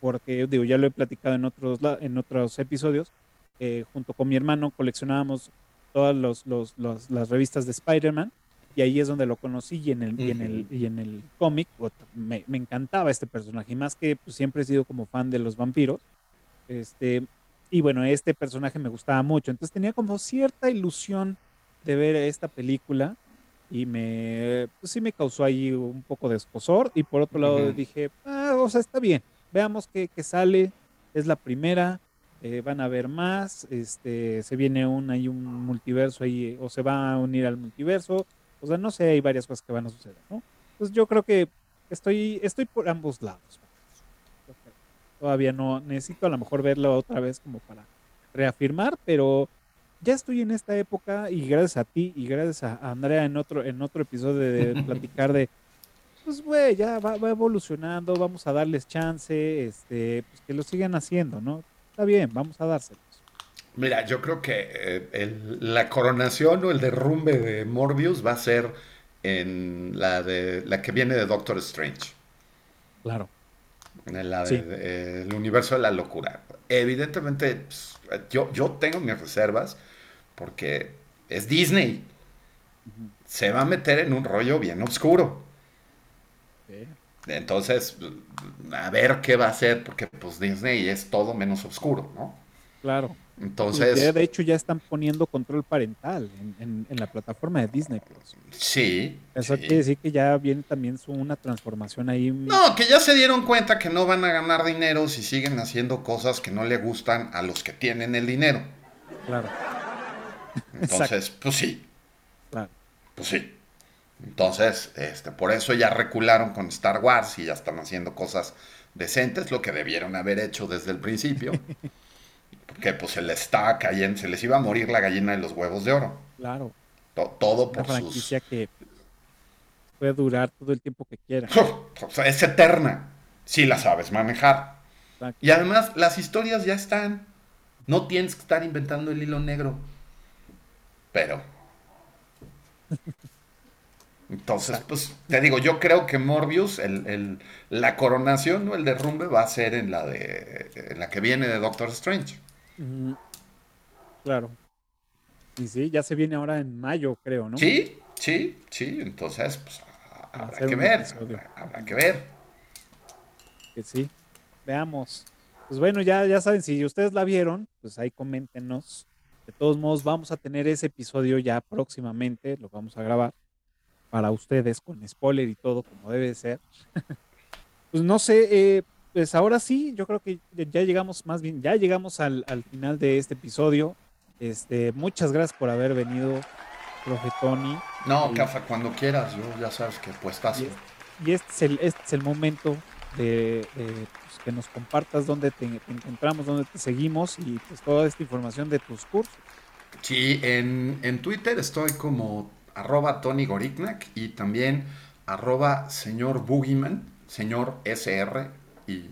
porque digo, ya lo he platicado en otros, en otros episodios. Eh, junto con mi hermano coleccionábamos todas los, las revistas de Spider-Man y ahí es donde lo conocí y en el, y en el, y en el cómic me, me, encantaba este personaje y más que pues, siempre he sido como fan de los vampiros este y bueno este personaje me gustaba mucho entonces tenía como cierta ilusión de ver esta película y me pues sí me causó ahí un poco de escosor y por otro lado dije ah o sea está bien veamos qué, sale es la primera eh, van a ver más, este, se viene un, hay un multiverso ahí, o se va a unir al multiverso, o sea, no sé, hay varias cosas que van a suceder, ¿no? Entonces yo creo que estoy, estoy por ambos lados. Todavía no necesito a lo mejor verlo otra vez como para reafirmar, pero ya estoy en esta época y gracias a ti y gracias a Andrea en otro, en otro episodio de platicar de, pues güey, ya va, evolucionando, vamos a darles chance, este, pues que lo sigan haciendo, ¿no? Está bien, vamos a dárselos. Mira, yo creo que eh, la coronación o el derrumbe de Morbius va a ser en la de la que viene de Doctor Strange. Claro. En la de, el universo de la locura. Evidentemente, pues, yo, yo tengo mis reservas porque es Disney. Se va a meter en un rollo bien oscuro. Entonces, a ver qué va a hacer, porque pues Disney es todo menos oscuro, ¿no? Claro. Entonces. De hecho, ya están poniendo control parental en, la plataforma de Disney Plus. Sí. Eso quiere decir que ya viene también una transformación ahí. No, que ya se dieron cuenta que no van a ganar dinero si siguen haciendo cosas que no le gustan a los que tienen el dinero. Claro. Entonces, pues sí. Claro. Pues sí. Entonces, este, por eso ya recularon con Star Wars y ya están haciendo cosas decentes, lo que debieron haber hecho desde el principio. Porque pues se les estaba cayendo, se les iba a morir la gallina de los huevos de oro. Claro. todo por Una franquicia que puede durar todo el tiempo que quiera. o sea, es eterna, si la sabes manejar. Y además, las historias ya están. No tienes que estar inventando el hilo negro. Pero. Entonces, pues, te digo, yo creo que Morbius, el, la coronación o el derrumbe va a ser en la de en la que viene de Doctor Strange. Claro. Y sí, ya se viene ahora en mayo, creo, ¿no? Sí, sí, sí. Entonces, pues, habrá que ver. Habrá, que ver. Que sí. Veamos. Pues bueno, ya, ya saben, si ustedes la vieron, pues ahí coméntenos. De todos modos, vamos a tener ese episodio ya próximamente, lo vamos a grabar para ustedes con spoiler y todo como debe ser. pues no sé, eh, pues ahora sí, yo creo que ya llegamos más bien, ya llegamos al, final de este episodio. Este, muchas gracias por haber venido, profe Tony. No, Cafa, cuando quieras, yo ya sabes que pues estás. Y, este, es el, este es el momento de, pues, que nos compartas dónde te, encontramos, dónde te seguimos y pues toda esta información de tus cursos. Sí, en, en Twitter estoy como arroba Tony Goriknak y también arroba señor Boogeyman, señor SR y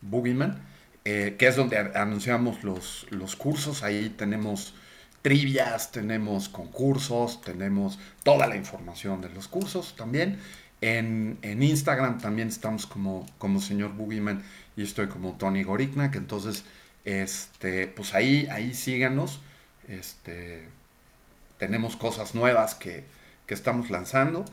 Boogeyman, eh, que es donde anunciamos los, los cursos. Ahí tenemos trivias, tenemos concursos, tenemos toda la información de los cursos también. En, Instagram también estamos como, como señor Boogeyman y estoy como Tony Goriknak. Entonces, este, pues ahí, ahí síganos. Este, tenemos cosas nuevas que, estamos lanzando.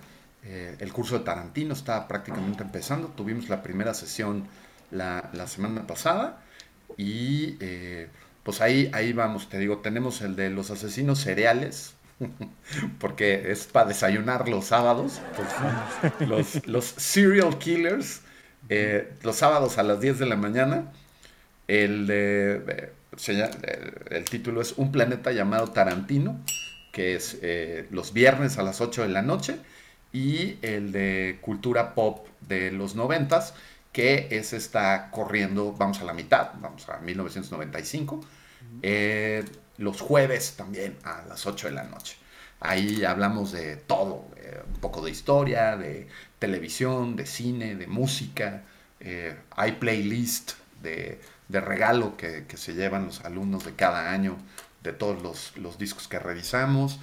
Eh, el curso de Tarantino está prácticamente empezando. Tuvimos la primera sesión la, semana pasada y eh, pues ahí, ahí vamos, te digo, tenemos el de los asesinos cereales, porque es para desayunar los sábados, pues, los, los, serial killers, eh, los sábados a las 10 de la mañana. El, de, el título es Un planeta llamado Tarantino que es eh, los viernes a las 8 de la noche, y el de cultura pop de los noventas, que es está corriendo, vamos a la mitad, vamos a 1995, eh, los jueves también a las 8 de la noche. Ahí hablamos de todo, eh, un poco de historia, de televisión, de cine, de música. hay playlist de, de regalo que, que, se llevan los alumnos de cada año de todos los, discos que revisamos.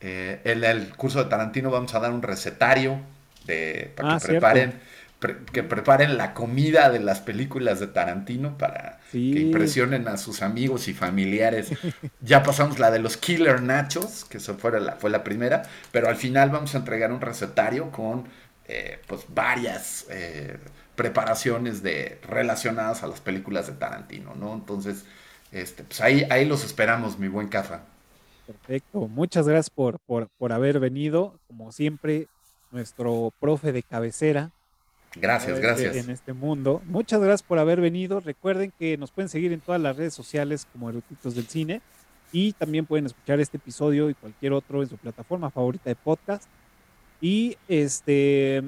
Eh, en el curso de Tarantino vamos a dar un recetario de, para que, ah, que preparen la comida de las películas de Tarantino para que impresionen a sus amigos y familiares. ya pasamos la de los Killer Nachos, que eso fue la, fue la primera, pero al final vamos a entregar un recetario con eh, pues varias eh, preparaciones de, relacionadas a las películas de Tarantino, ¿no? Entonces, este, pues ahí, ahí los esperamos, mi buen Cafa. Perfecto, muchas gracias por, por, haber venido, como siempre, nuestro profe de cabecera. Gracias, gracias. En este mundo. Muchas gracias por haber venido. Recuerden que nos pueden seguir en todas las redes sociales como Eruditos del Cine y también pueden escuchar este episodio y cualquier otro en su plataforma favorita de podcast. Y este,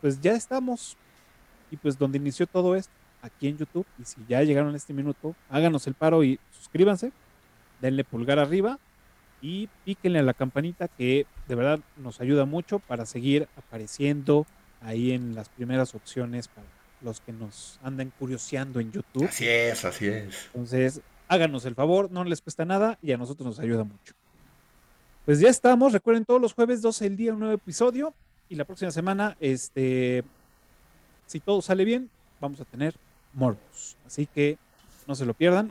pues ya estamos. Y pues donde inició todo esto, aquí en YouTube. Y si ya llegaron a este minuto, háganos el paro y suscríbanse, denle pulgar arriba y píquenle a la campanita que de verdad nos ayuda mucho para seguir apareciendo ahí en las primeras opciones para los que nos andan curioseando en YouTube. Así es, así es. Entonces, háganos el favor, no les cuesta nada y a nosotros nos ayuda mucho. Pues ya estamos, recuerden todos los jueves 12 del día un nuevo episodio y la próxima semana, este, si todo sale bien, vamos a tener Morbius. Así que no se lo pierdan,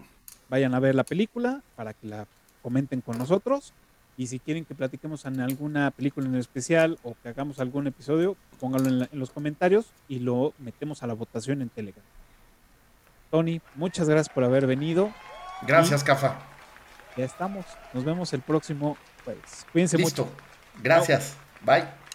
vayan a ver la película para que la comenten con nosotros. Y si quieren que platiquemos en alguna película en especial o que hagamos algún episodio, pónganlo en, los comentarios y lo metemos a la votación en Telegram. Tony, muchas gracias por haber venido. Gracias, Cafa. Ya estamos. Nos vemos el próximo jueves. Cuídense Listo. mucho. Gracias. Bye.